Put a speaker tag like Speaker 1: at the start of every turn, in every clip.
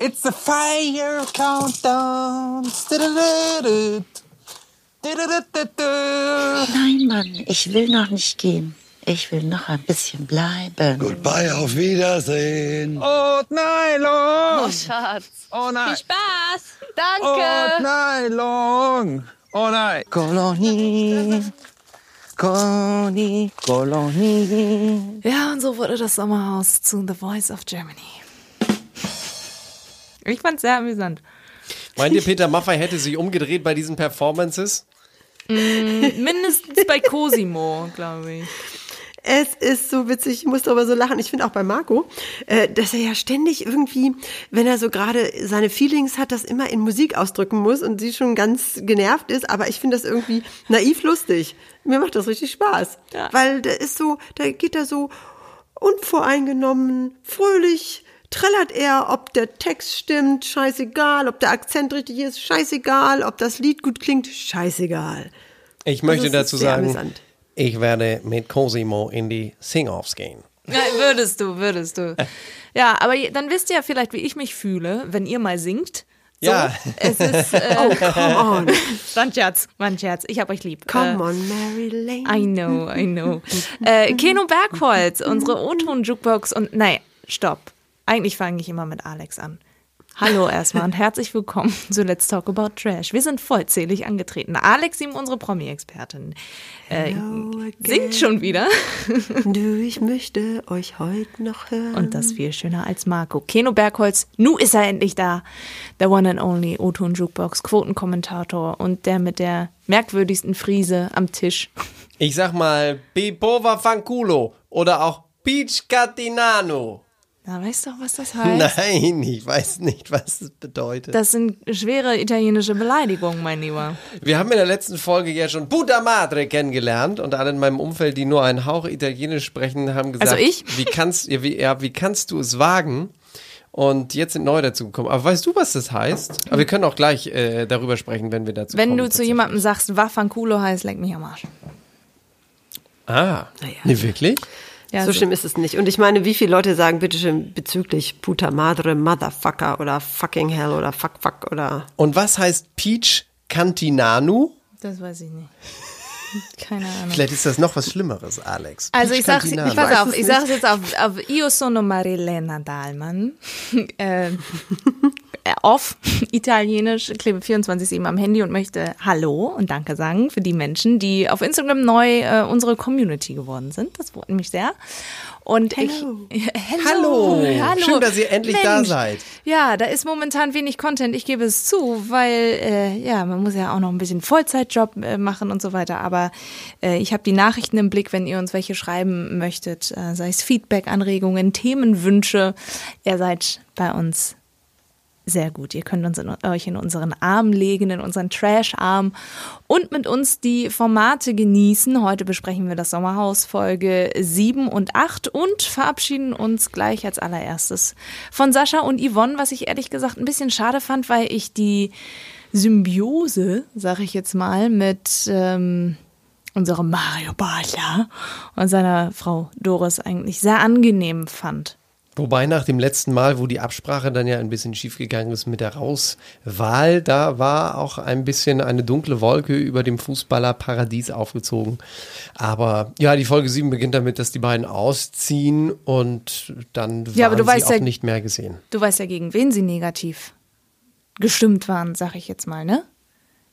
Speaker 1: It's a fire countdown.
Speaker 2: Nein, Mann, ich will noch nicht gehen. Ich will noch ein bisschen bleiben.
Speaker 3: Goodbye, auf Wiedersehen.
Speaker 1: Oh, Nylon.
Speaker 4: Schatz.
Speaker 1: Oh nein.
Speaker 4: Spaß.
Speaker 1: Oh, Nylon. Oh nein. Kolonie. Kolonie. Kolonie.
Speaker 4: Ja, und so wurde das Sommerhaus zu The Voice of Germany. Ich fand's sehr amüsant.
Speaker 5: Meint ihr, Peter Maffay hätte sich umgedreht bei diesen Performances?
Speaker 4: Mindestens bei Cosimo, glaube ich.
Speaker 6: Es ist so witzig, ich muss darüber so lachen. Ich finde auch bei Marco, äh, dass er ja ständig irgendwie, wenn er so gerade seine Feelings hat, das immer in Musik ausdrücken muss und sie schon ganz genervt ist. Aber ich finde das irgendwie naiv lustig. Mir macht das richtig Spaß.
Speaker 4: Ja.
Speaker 6: Weil der ist so, da geht er so unvoreingenommen, fröhlich, trällert er, ob der Text stimmt, scheißegal, ob der Akzent richtig ist, scheißegal, ob das Lied gut klingt, scheißegal.
Speaker 5: Ich möchte
Speaker 6: Also
Speaker 5: dazu sagen,
Speaker 6: amüsant.
Speaker 5: ich werde mit Cosimo in die Sing-Offs gehen.
Speaker 4: Ja, würdest du, würdest du. Ja, aber dann wisst ihr ja vielleicht, wie ich mich fühle, wenn ihr mal singt. So,
Speaker 5: Ja.
Speaker 4: Es ist, äh,
Speaker 6: Oh, come on,
Speaker 4: war ein Scherz, war ein Scherz. Ich hab euch lieb.
Speaker 6: come
Speaker 4: äh,
Speaker 6: on, Mary Lane.
Speaker 4: I know, I know. äh, Keno Bergholz, unsere O-Ton-Jukebox und, nein, stopp. Eigentlich fange ich immer mit Alex an. Hallo erstmal und herzlich willkommen zu Let's Talk About Trash. Wir sind vollzählig angetreten. Alex, ihm unsere Promi-Expertin, äh, singt schon wieder.
Speaker 6: Du, ich möchte euch heute noch hören.
Speaker 4: Und das viel schöner als Marco. Keno Bergholz, nu ist er endlich da. Der One and Only O-Ton Jukebox, Quotenkommentator und der mit der merkwürdigsten Frise am Tisch.
Speaker 5: Ich sag mal, Pipova Fanculo oder auch Peach Catinano.
Speaker 4: Na, weißt du, was das heißt?
Speaker 5: Nein, ich weiß nicht, was das bedeutet.
Speaker 4: Das sind schwere italienische Beleidigungen, mein Lieber.
Speaker 5: Wir haben in der letzten Folge ja schon Puta Madre kennengelernt und alle in meinem Umfeld, die nur einen Hauch Italienisch sprechen, haben gesagt,
Speaker 4: Also ich?
Speaker 5: Wie, kannst, ja, wie, ja, wie kannst du es wagen? Und jetzt sind neu dazu gekommen. Aber weißt du, was das heißt? Aber wir können auch gleich äh, darüber sprechen, wenn wir dazu
Speaker 4: Wenn
Speaker 5: kommen.
Speaker 4: du zu jemandem sagst, Waffanculo heißt, leck mich am Arsch.
Speaker 5: Ah, nee, wirklich?
Speaker 4: Ja,
Speaker 6: so schlimm ist es nicht. Und ich meine, wie viele Leute sagen bitte schön bezüglich Puta Madre, Motherfucker oder Fucking Hell oder Fuck Fuck oder.
Speaker 5: Und was heißt Peach Cantinanu?
Speaker 4: Das weiß ich nicht. Keine Ahnung.
Speaker 5: Vielleicht ist das noch was Schlimmeres, Alex.
Speaker 4: Also
Speaker 5: Peach
Speaker 4: ich sag's,
Speaker 5: Cantinanu.
Speaker 4: ich pass auf,
Speaker 6: es
Speaker 4: ich sag's jetzt auf, auf Io sono Marilena Dahlmann. äh, off, italienisch, klebe 24-7 am Handy und möchte Hallo und Danke sagen für die Menschen, die auf Instagram neu äh, unsere Community geworden sind. Das freut mich sehr. Und
Speaker 6: Hello.
Speaker 4: ich,
Speaker 5: Hallo.
Speaker 4: hallo.
Speaker 5: Schön, dass ihr endlich da
Speaker 4: Mensch.
Speaker 5: seid.
Speaker 4: Ja, da ist momentan wenig Content, ich gebe es zu, weil äh, ja, man muss ja auch noch ein bisschen Vollzeitjob äh, machen und so weiter. Aber äh, ich habe die Nachrichten im Blick, wenn ihr uns welche schreiben möchtet, äh, sei es Feedback, Anregungen, Themenwünsche. Ihr seid bei uns sehr gut. Ihr könnt uns in, euch in unseren Arm legen, in unseren Trash-Arm und mit uns die Formate genießen. Heute besprechen wir das Sommerhaus Folge 7 und 8 und verabschieden uns gleich als allererstes von Sascha und Yvonne, was ich ehrlich gesagt ein bisschen schade fand, weil ich die Symbiose, sag ich jetzt mal, mit ähm, unserem Mario Bartler und seiner Frau Doris eigentlich sehr angenehm fand.
Speaker 5: Wobei nach dem letzten Mal, wo die Absprache dann ja ein bisschen schiefgegangen ist mit der Rauswahl, da war auch ein bisschen eine dunkle Wolke über dem Fußballerparadies aufgezogen. Aber ja, die Folge 7 beginnt damit, dass die beiden ausziehen und dann waren
Speaker 4: Ja, du
Speaker 5: sie auch
Speaker 4: ja-
Speaker 5: nicht mehr gesehen.
Speaker 4: Du weißt ja, gegen wen sie negativ gestimmt waren, sag ich jetzt mal, ne?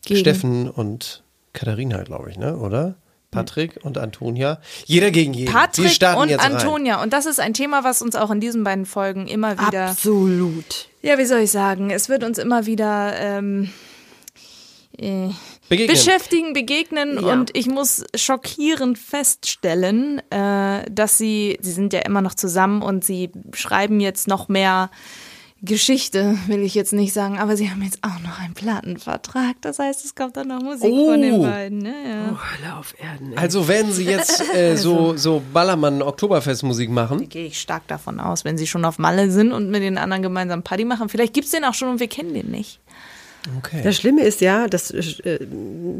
Speaker 4: Gegen
Speaker 5: Steffen und Katharina, glaube ich, ne? Oder? Patrick und Antonia. Jeder gegen jeden.
Speaker 4: Patrick
Speaker 5: starten
Speaker 4: und
Speaker 5: jetzt rein.
Speaker 4: Antonia. Und das ist ein Thema, was uns auch in diesen beiden Folgen immer wieder.
Speaker 6: Absolut.
Speaker 4: Ja, wie soll ich sagen? Es wird uns immer wieder ähm, äh,
Speaker 5: Begegnen.
Speaker 4: beschäftigen, begegnen
Speaker 6: Ja.
Speaker 4: und ich muss schockierend feststellen, äh, dass sie, sie sind ja immer noch zusammen und sie schreiben jetzt noch mehr Geschichte will ich jetzt nicht sagen, aber sie haben jetzt auch noch einen Plattenvertrag. Das heißt, es kommt dann noch Musik
Speaker 5: Oh.
Speaker 4: von den beiden. Ne? Ja.
Speaker 6: Hölle auf Erden. ey.
Speaker 5: Also werden sie jetzt äh, so, so Ballermann-Oktoberfest-Musik machen?
Speaker 4: Gehe ich stark davon aus, wenn sie schon auf Malle sind und mit den anderen gemeinsam Party machen. Vielleicht gibt's den auch schon und wir kennen den nicht.
Speaker 5: Okay.
Speaker 6: Das Schlimme ist ja, dass äh,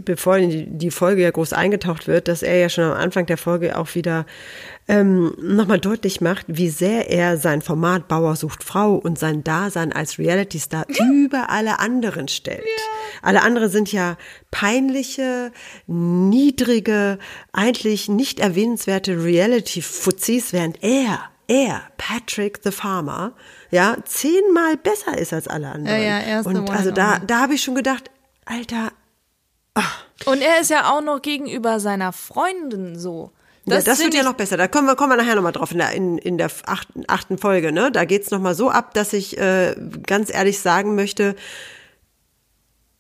Speaker 6: bevor die, die Folge ja groß eingetaucht wird, dass er ja schon am Anfang der Folge auch wieder ähm, nochmal deutlich macht, wie sehr er sein Format Bauer sucht Frau und sein Dasein als Reality-Star über alle anderen stellt. Alle anderen sind ja peinliche, niedrige, eigentlich nicht erwähnenswerte Reality-Fuzis, während er er, Patrick the Farmer, ja, zehnmal besser ist als alle anderen.
Speaker 4: Ja, ja, er ist
Speaker 6: Und also da, da habe ich schon gedacht, Alter,
Speaker 4: Und er ist ja auch noch gegenüber seiner Freundin so.
Speaker 6: das, ja, das wird ja noch besser. Da kommen wir, kommen wir nachher nochmal drauf in der, in, in der achten, achten Folge. Ne? Da geht's noch nochmal so ab, dass ich äh, ganz ehrlich sagen möchte,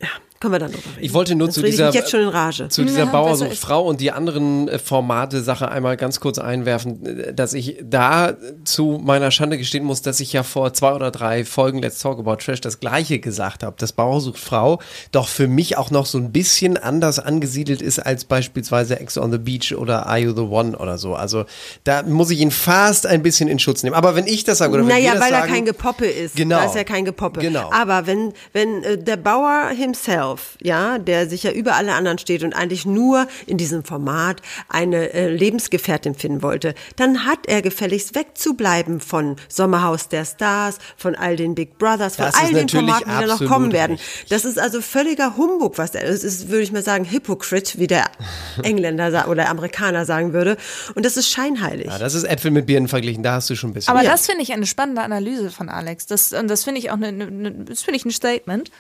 Speaker 6: ja, können wir dann drüber reden.
Speaker 5: Ich wollte nur zu dieser,
Speaker 6: ich mich jetzt schon in Rage.
Speaker 5: zu dieser
Speaker 4: Ja,
Speaker 5: Bauer sucht Frau und die anderen äh, Formate Sache einmal ganz kurz einwerfen, äh, dass ich da zu meiner Schande gestehen muss, dass ich ja vor zwei oder drei Folgen Let's Talk About Trash das gleiche gesagt habe, dass Bauer sucht Frau doch für mich auch noch so ein bisschen anders angesiedelt ist als beispielsweise Ex on the Beach oder Are You the One oder so. Also da muss ich ihn fast ein bisschen in Schutz nehmen. Aber wenn ich das sage oder wenn wir
Speaker 6: Naja,
Speaker 5: das
Speaker 6: weil
Speaker 5: sagen,
Speaker 6: da kein Gepoppe ist.
Speaker 5: Genau.
Speaker 6: Da ist ja kein Gepoppe.
Speaker 5: Genau.
Speaker 6: Aber wenn, wenn äh, der Bauer himself, ja, der sich ja über alle anderen steht und eigentlich nur in diesem Format eine äh, Lebensgefährtin finden wollte, dann hat er gefälligst wegzubleiben von Sommerhaus der Stars, von all den Big Brothers, von
Speaker 5: Das
Speaker 6: all den Formaten, die da noch kommen werden.
Speaker 5: richtig.
Speaker 6: Das ist also völliger Humbug, was er, das ist, würde ich mal sagen, Hypocrite, wie der Engländer oder Amerikaner sagen würde. Und das ist scheinheilig.
Speaker 5: ja, das ist Äpfel mit Birnen verglichen, da hast du schon ein bisschen.
Speaker 4: Aber
Speaker 6: Ja.
Speaker 4: das finde ich eine spannende Analyse von Alex. Das, und das finde ich auch eine, eine, das finde ich ein Statement.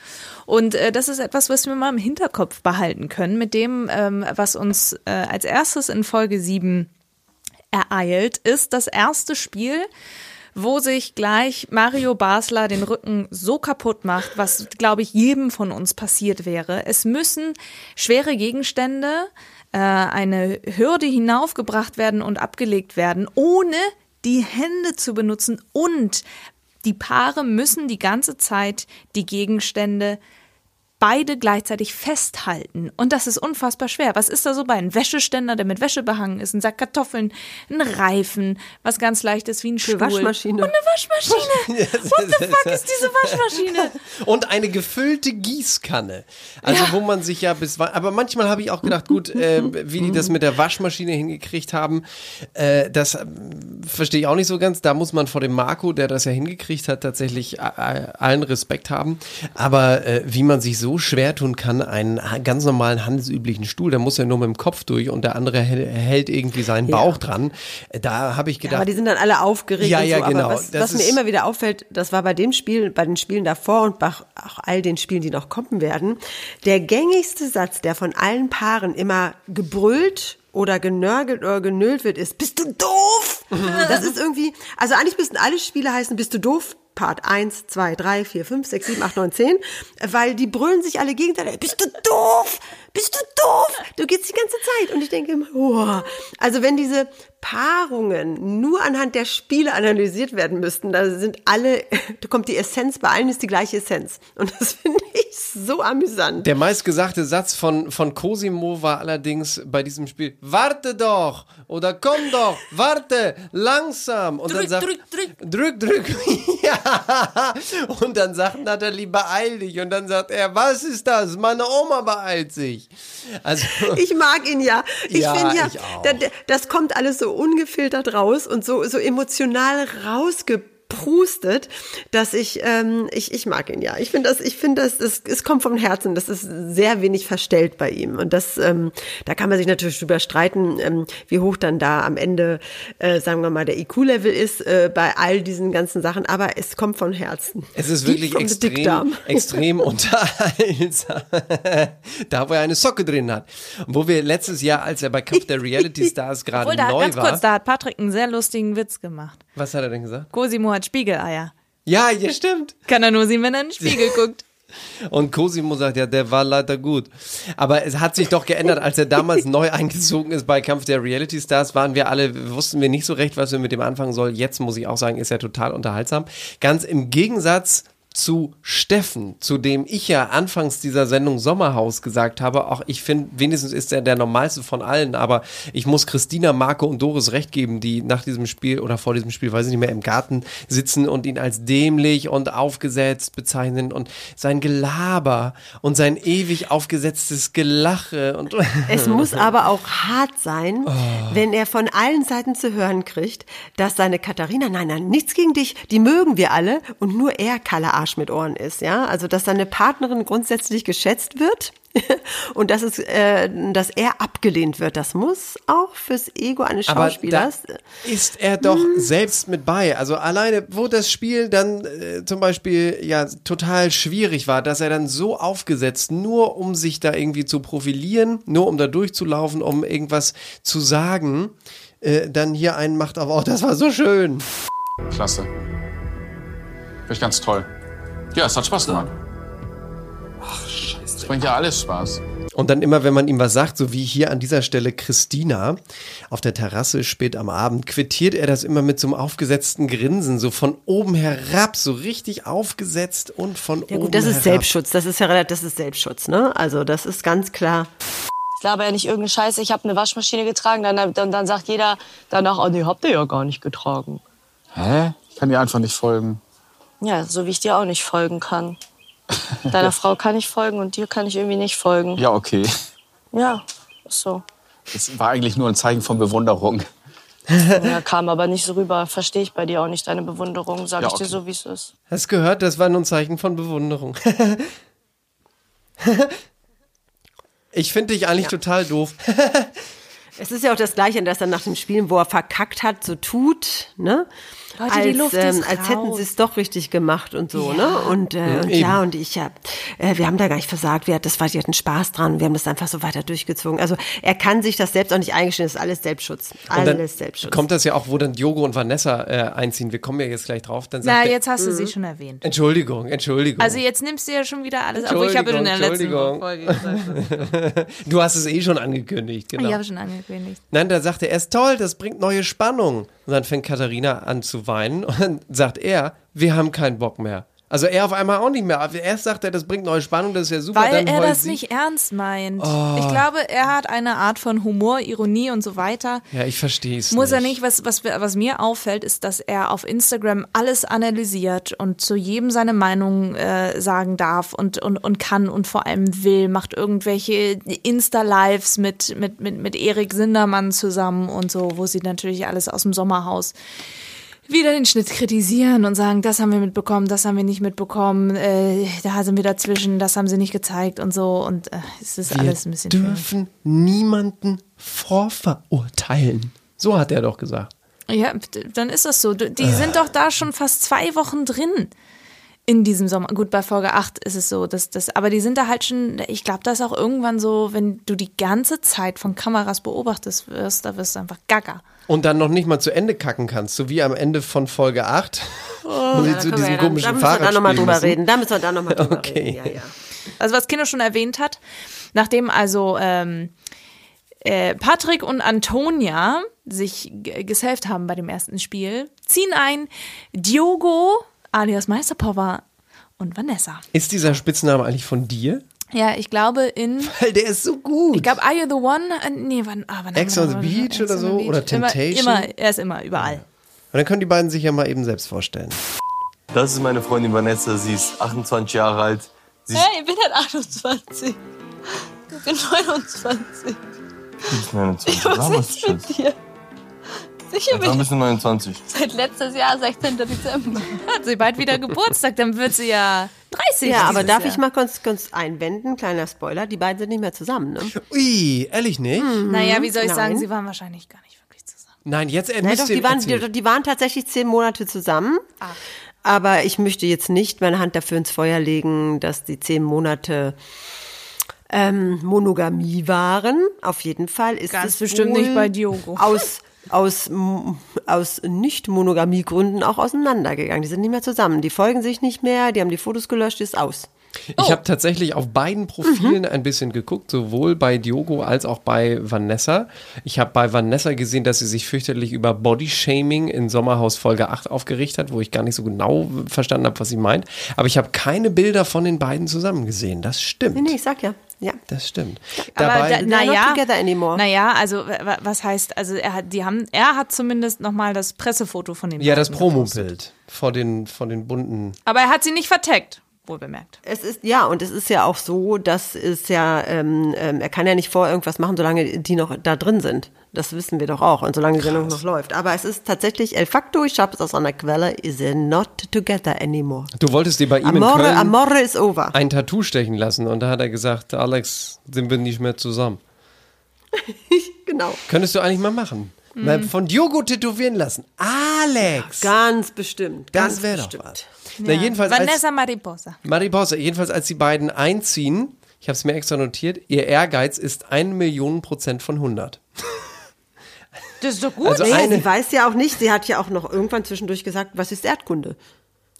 Speaker 4: Und äh, das ist etwas, was wir mal im Hinterkopf behalten können, mit dem, ähm, was uns äh, als erstes in Folge 7 ereilt, ist das erste Spiel, wo sich gleich Mario Basler den Rücken so kaputt macht, was, glaube ich, jedem von uns passiert wäre. Es müssen schwere Gegenstände, äh, eine Hürde hinaufgebracht werden und abgelegt werden, ohne die Hände zu benutzen und die Paare müssen die ganze Zeit die Gegenstände beide gleichzeitig festhalten. Und das ist unfassbar schwer. Was ist da so bei? Ein Wäscheständer, der mit Wäsche behangen ist, ein Sack Kartoffeln, ein Reifen, was ganz leicht ist wie ein Stuhl.
Speaker 6: Waschmaschine.
Speaker 4: Und eine Waschmaschine. What the fuck ist diese Waschmaschine?
Speaker 5: Und eine gefüllte Gießkanne. Also wo man sich ja bis aber manchmal habe ich auch gedacht, gut, äh, wie die das mit der Waschmaschine hingekriegt haben, äh, das äh, verstehe ich auch nicht so ganz. Da muss man vor dem Marco, der das ja hingekriegt hat, tatsächlich allen Respekt haben. Aber äh, wie man sich so schwer tun kann, einen ganz normalen handelsüblichen Stuhl, da muss er nur mit dem Kopf durch und der andere hält, irgendwie seinen
Speaker 6: Ja.
Speaker 5: Bauch dran. Da habe ich gedacht,
Speaker 6: Aber die sind dann alle aufgeregt
Speaker 5: Ja, ja,
Speaker 6: so.
Speaker 5: genau.
Speaker 6: Aber was, was mir immer wieder auffällt, das war bei dem Spiel, bei den Spielen davor und bei auch all den Spielen, die noch kommen werden, der gängigste Satz, der von allen Paaren immer gebrüllt oder genörgelt oder genölt wird, ist, bist du doof? Das ist irgendwie, also eigentlich müssten alle Spiele heißen, bist du doof? Part 1, 2, 3, 4, 5, 6, 7, 8, 9, 10, weil die brüllen sich alle gegenseitig, bist du doof? Bist du doof? Du gehst die ganze Zeit. Und ich denke immer, oh. also wenn diese Paarungen nur anhand der Spiele analysiert werden müssten, da sind alle, da kommt die Essenz, bei allen ist die gleiche Essenz. Und das finde ich so amüsant.
Speaker 5: Der meistgesagte Satz von, von Cosimo war allerdings bei diesem Spiel, warte doch oder komm doch, warte, langsam. Und dann
Speaker 4: Drück,
Speaker 5: sagt,
Speaker 4: drück,
Speaker 5: drück, drück. ja. Und dann sagt Nathalie, beeil dich. Und dann sagt er, was ist das? Meine Oma beeilt sich. Also,
Speaker 6: Ich mag ihn ja. Ich
Speaker 5: Ja,
Speaker 6: finde ja, das kommt alles so ungefiltert raus und so, so emotional rausgeprustet, dass ich, ähm, ich, ich mag ihn ja. Ich finde das, ich finde das, das, es kommt vom Herzen. Das ist sehr wenig verstellt bei ihm. Und das, ähm, da kann man sich natürlich drüber streiten, ähm, wie hoch dann da am Ende, äh, sagen wir mal, der IQ-Level ist äh, bei all diesen ganzen Sachen. Aber es kommt von Herzen.
Speaker 5: es ist wirklich extrem, extrem unterhaltsam. da, wo er eine Socke drin hat. Und wo wir letztes Jahr, als er bei Kampf der Reality Stars gerade neu
Speaker 4: ganz
Speaker 5: war.
Speaker 4: kurz, da hat Patrick einen sehr lustigen Witz gemacht.
Speaker 5: Was hat er denn gesagt?
Speaker 4: Cosimo hat Spiegeleier.
Speaker 5: Ja, ja, stimmt.
Speaker 4: Kann er nur sehen, wenn er in den Spiegel guckt.
Speaker 5: Und Cosimo sagt, ja, der war leider gut. Aber es hat sich doch geändert, als er damals neu eingezogen ist bei Kampf der Reality Stars, waren wir alle, wussten wir nicht so recht, was wir mit dem anfangen sollen. Jetzt muss ich auch sagen, ist er total unterhaltsam. Ganz im Gegensatz zu Steffen, zu dem ich ja anfangs dieser Sendung Sommerhaus gesagt habe, auch ich finde, wenigstens ist er der normalste von allen, aber ich muss Christina, Marco und Doris recht geben, die nach diesem Spiel oder vor diesem Spiel, weiß ich nicht mehr, im Garten sitzen und ihn als dämlich und aufgesetzt bezeichnen und sein Gelaber und sein ewig aufgesetztes Gelache und
Speaker 6: Es muss aber auch hart sein, wenn er von allen Seiten zu hören kriegt, dass seine Katharina, nein, nein, nichts gegen dich, die mögen wir alle und nur er Kalle Arsch mit Ohren ist, ja. Also, dass seine Partnerin grundsätzlich geschätzt wird und dass es, äh, dass er abgelehnt wird, das muss auch fürs Ego eines
Speaker 5: Aber
Speaker 6: Schauspielers.
Speaker 5: da ist er doch selbst mit bei. Also alleine, wo das Spiel dann äh, zum Beispiel ja total schwierig war, dass er dann so aufgesetzt, nur um sich da irgendwie zu profilieren, nur um da durchzulaufen, um irgendwas zu sagen, äh, dann hier einen macht, aber auch das war so schön.
Speaker 7: Klasse. Finde ich ganz toll. Ja, es hat Spaß gemacht. Ach, scheiße. Es bringt ja alles Spaß.
Speaker 5: Und dann immer, wenn man ihm was sagt, so wie hier an dieser Stelle Christina auf der Terrasse spät am Abend, quittiert er das immer mit so einem aufgesetzten Grinsen, so von oben herab, so richtig aufgesetzt und von
Speaker 6: Ja
Speaker 5: oben
Speaker 6: gut, das ist
Speaker 5: herab.
Speaker 6: Selbstschutz, das ist ja relativ, das ist Selbstschutz, ne? Also das ist ganz klar.
Speaker 8: Ich glaube ja nicht irgendeine Scheiße, ich habe eine Waschmaschine getragen, dann, dann, dann sagt jeder danach, oh nee, habt ihr ja gar nicht getragen.
Speaker 7: Hä? Ich kann dir einfach nicht folgen.
Speaker 8: Ja, so wie ich dir auch nicht folgen kann. Deiner Frau kann ich folgen und dir kann ich irgendwie nicht folgen.
Speaker 7: Ja, okay.
Speaker 8: Ja, ist so.
Speaker 7: Das war eigentlich nur ein Zeichen von Bewunderung.
Speaker 8: Ja, kam aber nicht so rüber. Verstehe ich bei dir auch nicht deine Bewunderung, sag
Speaker 7: Ja,
Speaker 8: ich dir
Speaker 7: okay.
Speaker 8: so, wie es ist.
Speaker 5: Hast gehört, das war nur ein Zeichen von Bewunderung. ich finde dich eigentlich total doof.
Speaker 6: Es ist ja auch das Gleiche, dass er nach dem Spielen, wo er verkackt hat, so tut, ne?
Speaker 4: Leute,
Speaker 6: als,
Speaker 4: die Luft
Speaker 6: ähm,
Speaker 4: ist
Speaker 6: als hätten sie es doch richtig gemacht und so, ne? Und, äh, und ja, und ich ja, äh, wir haben da gar nicht versagt, wir, das war, die hatten Spaß dran, wir haben das einfach so weiter durchgezogen. Also er kann sich das selbst auch nicht eingestehen, das ist alles Selbstschutz.
Speaker 5: Und dann
Speaker 6: Alles Selbstschutz.
Speaker 5: kommt das ja auch, wo dann Diogo und Vanessa äh, einziehen. Wir kommen ja jetzt gleich drauf. Dann sagt
Speaker 4: Na, jetzt hast du sie schon erwähnt.
Speaker 5: Entschuldigung, Entschuldigung.
Speaker 4: Also jetzt nimmst du ja schon wieder alles, obwohl ich habe in der letzten
Speaker 5: Entschuldigung.
Speaker 4: Folge gesagt.
Speaker 5: du hast es eh schon angekündigt, genau.
Speaker 4: Ich habe schon angekündigt.
Speaker 5: Nein, da sagt er, er ist toll, das bringt neue Spannung. Und dann fängt Katharina an zu weinen und dann sagt er, wir haben keinen Bock mehr. Also er auf einmal auch nicht mehr. Aber Erst sagt er, das bringt neue Spannung, das ist ja super.
Speaker 4: Weil er das
Speaker 5: sie.
Speaker 4: nicht ernst meint.
Speaker 5: Oh.
Speaker 4: Ich glaube, er hat eine Art von Humor, Ironie und so weiter.
Speaker 5: Ja, ich verstehe es
Speaker 4: Muss
Speaker 5: nicht.
Speaker 4: er nicht. Was, was, was mir auffällt, ist, dass er auf Instagram alles analysiert und zu jedem seine Meinung äh, sagen darf und, und, und kann und vor allem will, macht irgendwelche Insta-Lives mit, mit, mit, mit Erik Sindermann zusammen und so, wo sie natürlich alles aus dem Sommerhaus wieder den Schnitt kritisieren und sagen, das haben wir mitbekommen, das haben wir nicht mitbekommen, äh, da sind wir dazwischen, das haben sie nicht gezeigt und so und äh, es ist
Speaker 5: Wir
Speaker 4: alles ein bisschen schwierig.
Speaker 5: dürfen niemanden vorverurteilen. So hat er doch gesagt.
Speaker 4: Ja, dann ist das so. Die sind doch da schon fast zwei Wochen drin in diesem Sommer. Gut, bei Folge 8 ist es so, dass das, aber die sind da halt schon, ich glaube, da ist auch irgendwann so, wenn du die ganze Zeit von Kameras beobachtest wirst, da wirst du einfach gaga.
Speaker 5: Und dann noch nicht mal zu Ende kacken kannst, so wie am Ende von Folge 8, wo sie
Speaker 6: Ja, da
Speaker 5: zu diesem
Speaker 6: ja dann-
Speaker 5: komischen
Speaker 6: da müssen wir
Speaker 5: Fahrrad
Speaker 6: da nochmal drüber reden. Da müssen wir da nochmal drüber
Speaker 5: Okay.
Speaker 6: reden. Ja, ja.
Speaker 4: Also was Kino schon erwähnt hat, nachdem also ähm, äh, Patrick und Antonia sich g- gesaved haben bei dem ersten Spiel, ziehen ein Diogo alias Meisterpower und Vanessa.
Speaker 5: Ist dieser Spitzname eigentlich von dir?
Speaker 4: Ja, ich glaube in
Speaker 5: Weil der ist so gut.
Speaker 4: Ich glaube, Are You the One? Äh, Nee, wann, ah, wann
Speaker 5: Ex on the Beach oder so?
Speaker 4: the
Speaker 5: Oder
Speaker 4: Beach. Immer,
Speaker 5: Temptation?
Speaker 4: immer, er ist immer überall.
Speaker 5: Und dann können die beiden sich ja mal eben selbst vorstellen.
Speaker 9: Das ist meine Freundin Vanessa, sie ist 28 Jahre alt. Sie
Speaker 8: Hey, ich bin halt 28. Ich bin 29.
Speaker 9: sie ist 29.
Speaker 8: Was ist mit dir? Sicher bin
Speaker 9: bist du 29?
Speaker 8: ich seit letztes Jahr, 16. Dezember.
Speaker 4: Hat sie bald wieder Geburtstag, dann wird sie ja 30.
Speaker 6: Ja, aber darf
Speaker 4: Jahr.
Speaker 6: ich mal kurz, kurz einwenden? Kleiner Spoiler, die beiden sind nicht mehr zusammen, ne?
Speaker 5: Ui, ehrlich nicht?
Speaker 4: Naja, wie soll ich sagen,
Speaker 6: Nein.
Speaker 4: sie waren wahrscheinlich gar nicht wirklich zusammen.
Speaker 5: Nein, jetzt äh,
Speaker 6: Nein,
Speaker 5: müsst
Speaker 6: doch, die waren, die, die waren tatsächlich zehn Monate zusammen. Aber ich möchte jetzt nicht meine Hand dafür ins Feuer legen, dass die zehn Monate ähm, Monogamie waren. Auf jeden Fall ist
Speaker 4: Ganz
Speaker 6: es
Speaker 4: bestimmt nicht bei Diogo.
Speaker 6: Aus, aus, aus Nicht-Monogamie-Gründen auch auseinandergegangen. Die sind nicht mehr zusammen. Die folgen sich nicht mehr, die haben die Fotos gelöscht, ist aus.
Speaker 5: Ich habe tatsächlich auf beiden Profilen ein bisschen geguckt, sowohl bei Diogo als auch bei Vanessa. Ich habe bei Vanessa gesehen, dass sie sich fürchterlich über Bodyshaming in Sommerhaus Folge 8 aufgeregt hat, wo ich gar nicht so genau verstanden habe, was sie meint. Aber ich habe keine Bilder von den beiden zusammen gesehen. Das stimmt.
Speaker 6: Nee, nee, ich sag ja. Ja.
Speaker 5: Das stimmt.
Speaker 4: Aber
Speaker 5: Dabei,
Speaker 4: naja,
Speaker 6: not together anymore.
Speaker 4: naja, also wa- wa- was heißt, also er hat, die haben, er hat zumindest nochmal das Pressefoto von dem.
Speaker 5: ja, das Promobild vor den, vor den bunten.
Speaker 4: Aber er hat sie nicht verteckt, wohl bemerkt.
Speaker 6: Es ist, ja, und es ist ja auch so, dass es ja, ähm, ähm, er kann ja nicht vor irgendwas machen, solange die noch da drin sind. Das wissen wir doch auch und solange die Sendung noch läuft. Aber es ist tatsächlich el facto, ich habe es aus einer Quelle, is not together anymore.
Speaker 5: Du wolltest dir bei ihm in
Speaker 6: Amore,
Speaker 5: Köln
Speaker 6: Amore is over.
Speaker 5: ein Tattoo stechen lassen und da hat er gesagt, Alex, sind wir nicht mehr zusammen.
Speaker 6: Genau.
Speaker 5: Könntest du eigentlich mal machen.
Speaker 6: Mhm.
Speaker 5: Mal von Diogo tätowieren lassen. Alex!
Speaker 6: Ganz bestimmt.
Speaker 5: Das
Speaker 6: Ganz
Speaker 5: wäre doch
Speaker 6: bestimmt.
Speaker 5: was. Na, jedenfalls als,
Speaker 4: Vanessa Mariposa.
Speaker 5: Mariposa, jedenfalls als die beiden einziehen, ich habe es mir extra notiert, ihr Ehrgeiz ist 1 Million Prozent von 100.
Speaker 4: Das ist doch gut.
Speaker 5: Also
Speaker 6: Naja,
Speaker 5: eine-
Speaker 6: sie weiß ja auch nicht, sie hat ja auch noch irgendwann zwischendurch gesagt, was ist Erdkunde?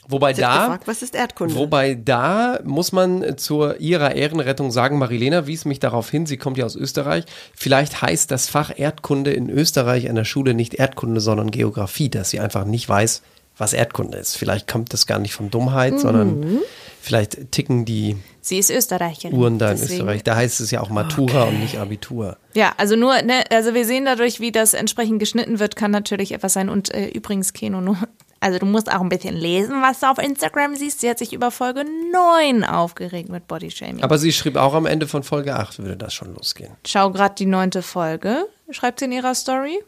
Speaker 5: Wobei da,
Speaker 6: gefragt, was ist Erdkunde?
Speaker 5: wobei da muss man zur ihrer Ehrenrettung sagen, Marilena wies mich darauf hin, sie kommt ja aus Österreich. Vielleicht heißt das Fach Erdkunde in Österreich an der Schule nicht Erdkunde, sondern Geografie, dass sie einfach nicht weiß, was Erdkunde ist. Vielleicht kommt das gar nicht von Dummheit,
Speaker 4: Mhm.
Speaker 5: sondern vielleicht ticken die
Speaker 4: Sie ist Österreicherin.
Speaker 5: Uhren da in
Speaker 4: deswegen-
Speaker 5: Österreich. Da heißt es ja auch Matura und nicht Abitur.
Speaker 4: Ja, also nur, ne, also wir sehen dadurch, wie das entsprechend geschnitten wird, kann natürlich etwas sein. Und äh, übrigens, Keno, nur, also du musst auch ein bisschen lesen, was du auf Instagram siehst. Sie hat sich über Folge 9 aufgeregt mit Bodyshaming.
Speaker 5: Aber sie schrieb auch am Ende von Folge 8 würde das schon losgehen.
Speaker 4: Schau gerade die neunte Folge, schreibt sie in ihrer Story.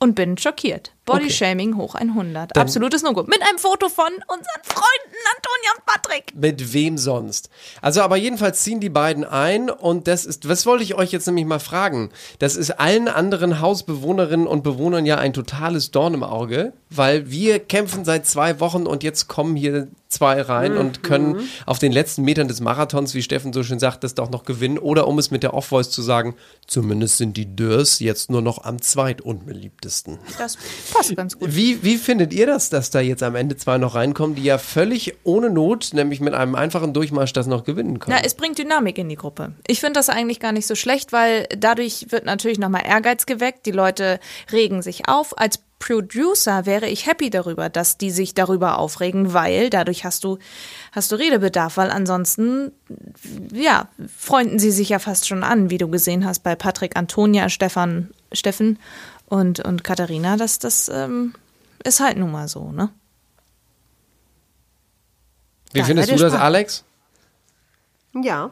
Speaker 4: Und bin schockiert. Bodyshaming hoch 100.
Speaker 5: Dann-
Speaker 4: Absolutes No-Go. Mit einem Foto von unseren Freunden Antonia und Patrick.
Speaker 5: Mit wem sonst? Also, aber jedenfalls ziehen die beiden ein und das ist, was wollte ich euch jetzt nämlich mal fragen? Das ist allen anderen Hausbewohnerinnen und Bewohnern ja ein totales Dorn im Auge, weil wir kämpfen seit zwei Wochen und jetzt kommen hier zwei rein und können auf den letzten Metern des Marathons, wie Steffen so schön sagt, das doch noch gewinnen. Oder um es mit der Off-Voice zu sagen, zumindest sind die Dürrs jetzt nur noch am zweitunbeliebtesten.
Speaker 4: Das passt ganz gut.
Speaker 5: Wie, wie findet ihr das, dass da jetzt am Ende zwei noch reinkommen, die ja völlig ohne Not, nämlich mit einem einfachen Durchmarsch, das noch gewinnen können?
Speaker 4: Na, es bringt Dynamik in die Gruppe. Ich finde das eigentlich gar nicht so schlecht, weil dadurch wird natürlich nochmal Ehrgeiz geweckt. Die Leute regen sich auf. Als Producer wäre ich happy darüber, dass die sich darüber aufregen, weil dadurch hast du, hast du Redebedarf, weil ansonsten, ja, freunden sie sich ja fast schon an, wie du gesehen hast bei Patrick, Antonia, Stefan, Steffen und, und Katharina. Das, das ähm, ist halt nun mal so, ne?
Speaker 5: Wie
Speaker 4: Ja,
Speaker 5: findest du das. Alex?
Speaker 6: Ja.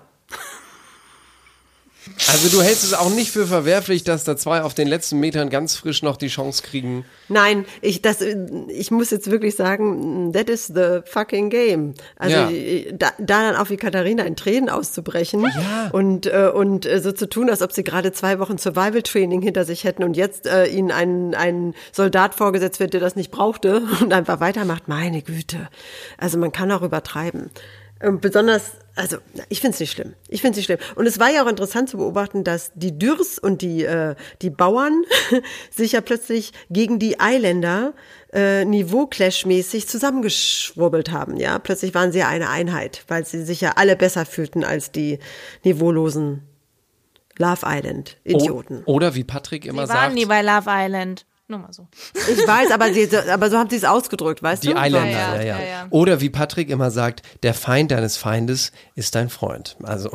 Speaker 5: Also du hältst es auch nicht für verwerflich, dass da zwei auf den letzten Metern ganz frisch noch die Chance kriegen.
Speaker 6: Nein, ich, das, ich muss jetzt wirklich sagen, that is the fucking game. Also
Speaker 5: Ja.
Speaker 6: da, da dann auch wie Katharina in Tränen auszubrechen und, äh, und äh, so zu tun, als ob sie gerade zwei Wochen Survival Training hinter sich hätten und jetzt äh, ihnen ein, ein Soldat vorgesetzt wird, der das nicht brauchte und einfach weitermacht. Meine Güte. Also man kann auch übertreiben. Und besonders, also ich finde es nicht schlimm. Ich finde es nicht schlimm. Und es war ja auch interessant zu beobachten, dass die Dürrs und die, äh, die Bauern sich ja plötzlich gegen die Eiländer äh, Niveau-Clash-mäßig zusammengeschwurbelt haben. Ja, plötzlich waren sie ja eine Einheit, weil sie sich ja alle besser fühlten als die niveaulosen Love Island-Idioten.
Speaker 5: Oder wie Patrick immer
Speaker 4: Sie waren
Speaker 5: sagt,
Speaker 4: nie bei Love Island. Nur mal so.
Speaker 6: Ich weiß, aber, sie, aber so haben sie es ausgedrückt, weißt
Speaker 5: die
Speaker 6: du?
Speaker 5: Eiländer,
Speaker 4: Ja,
Speaker 5: ja,
Speaker 4: ja,
Speaker 5: ja,
Speaker 4: ja, ja.
Speaker 5: Oder wie Patrick immer sagt, der Feind deines Feindes ist dein Freund. Also,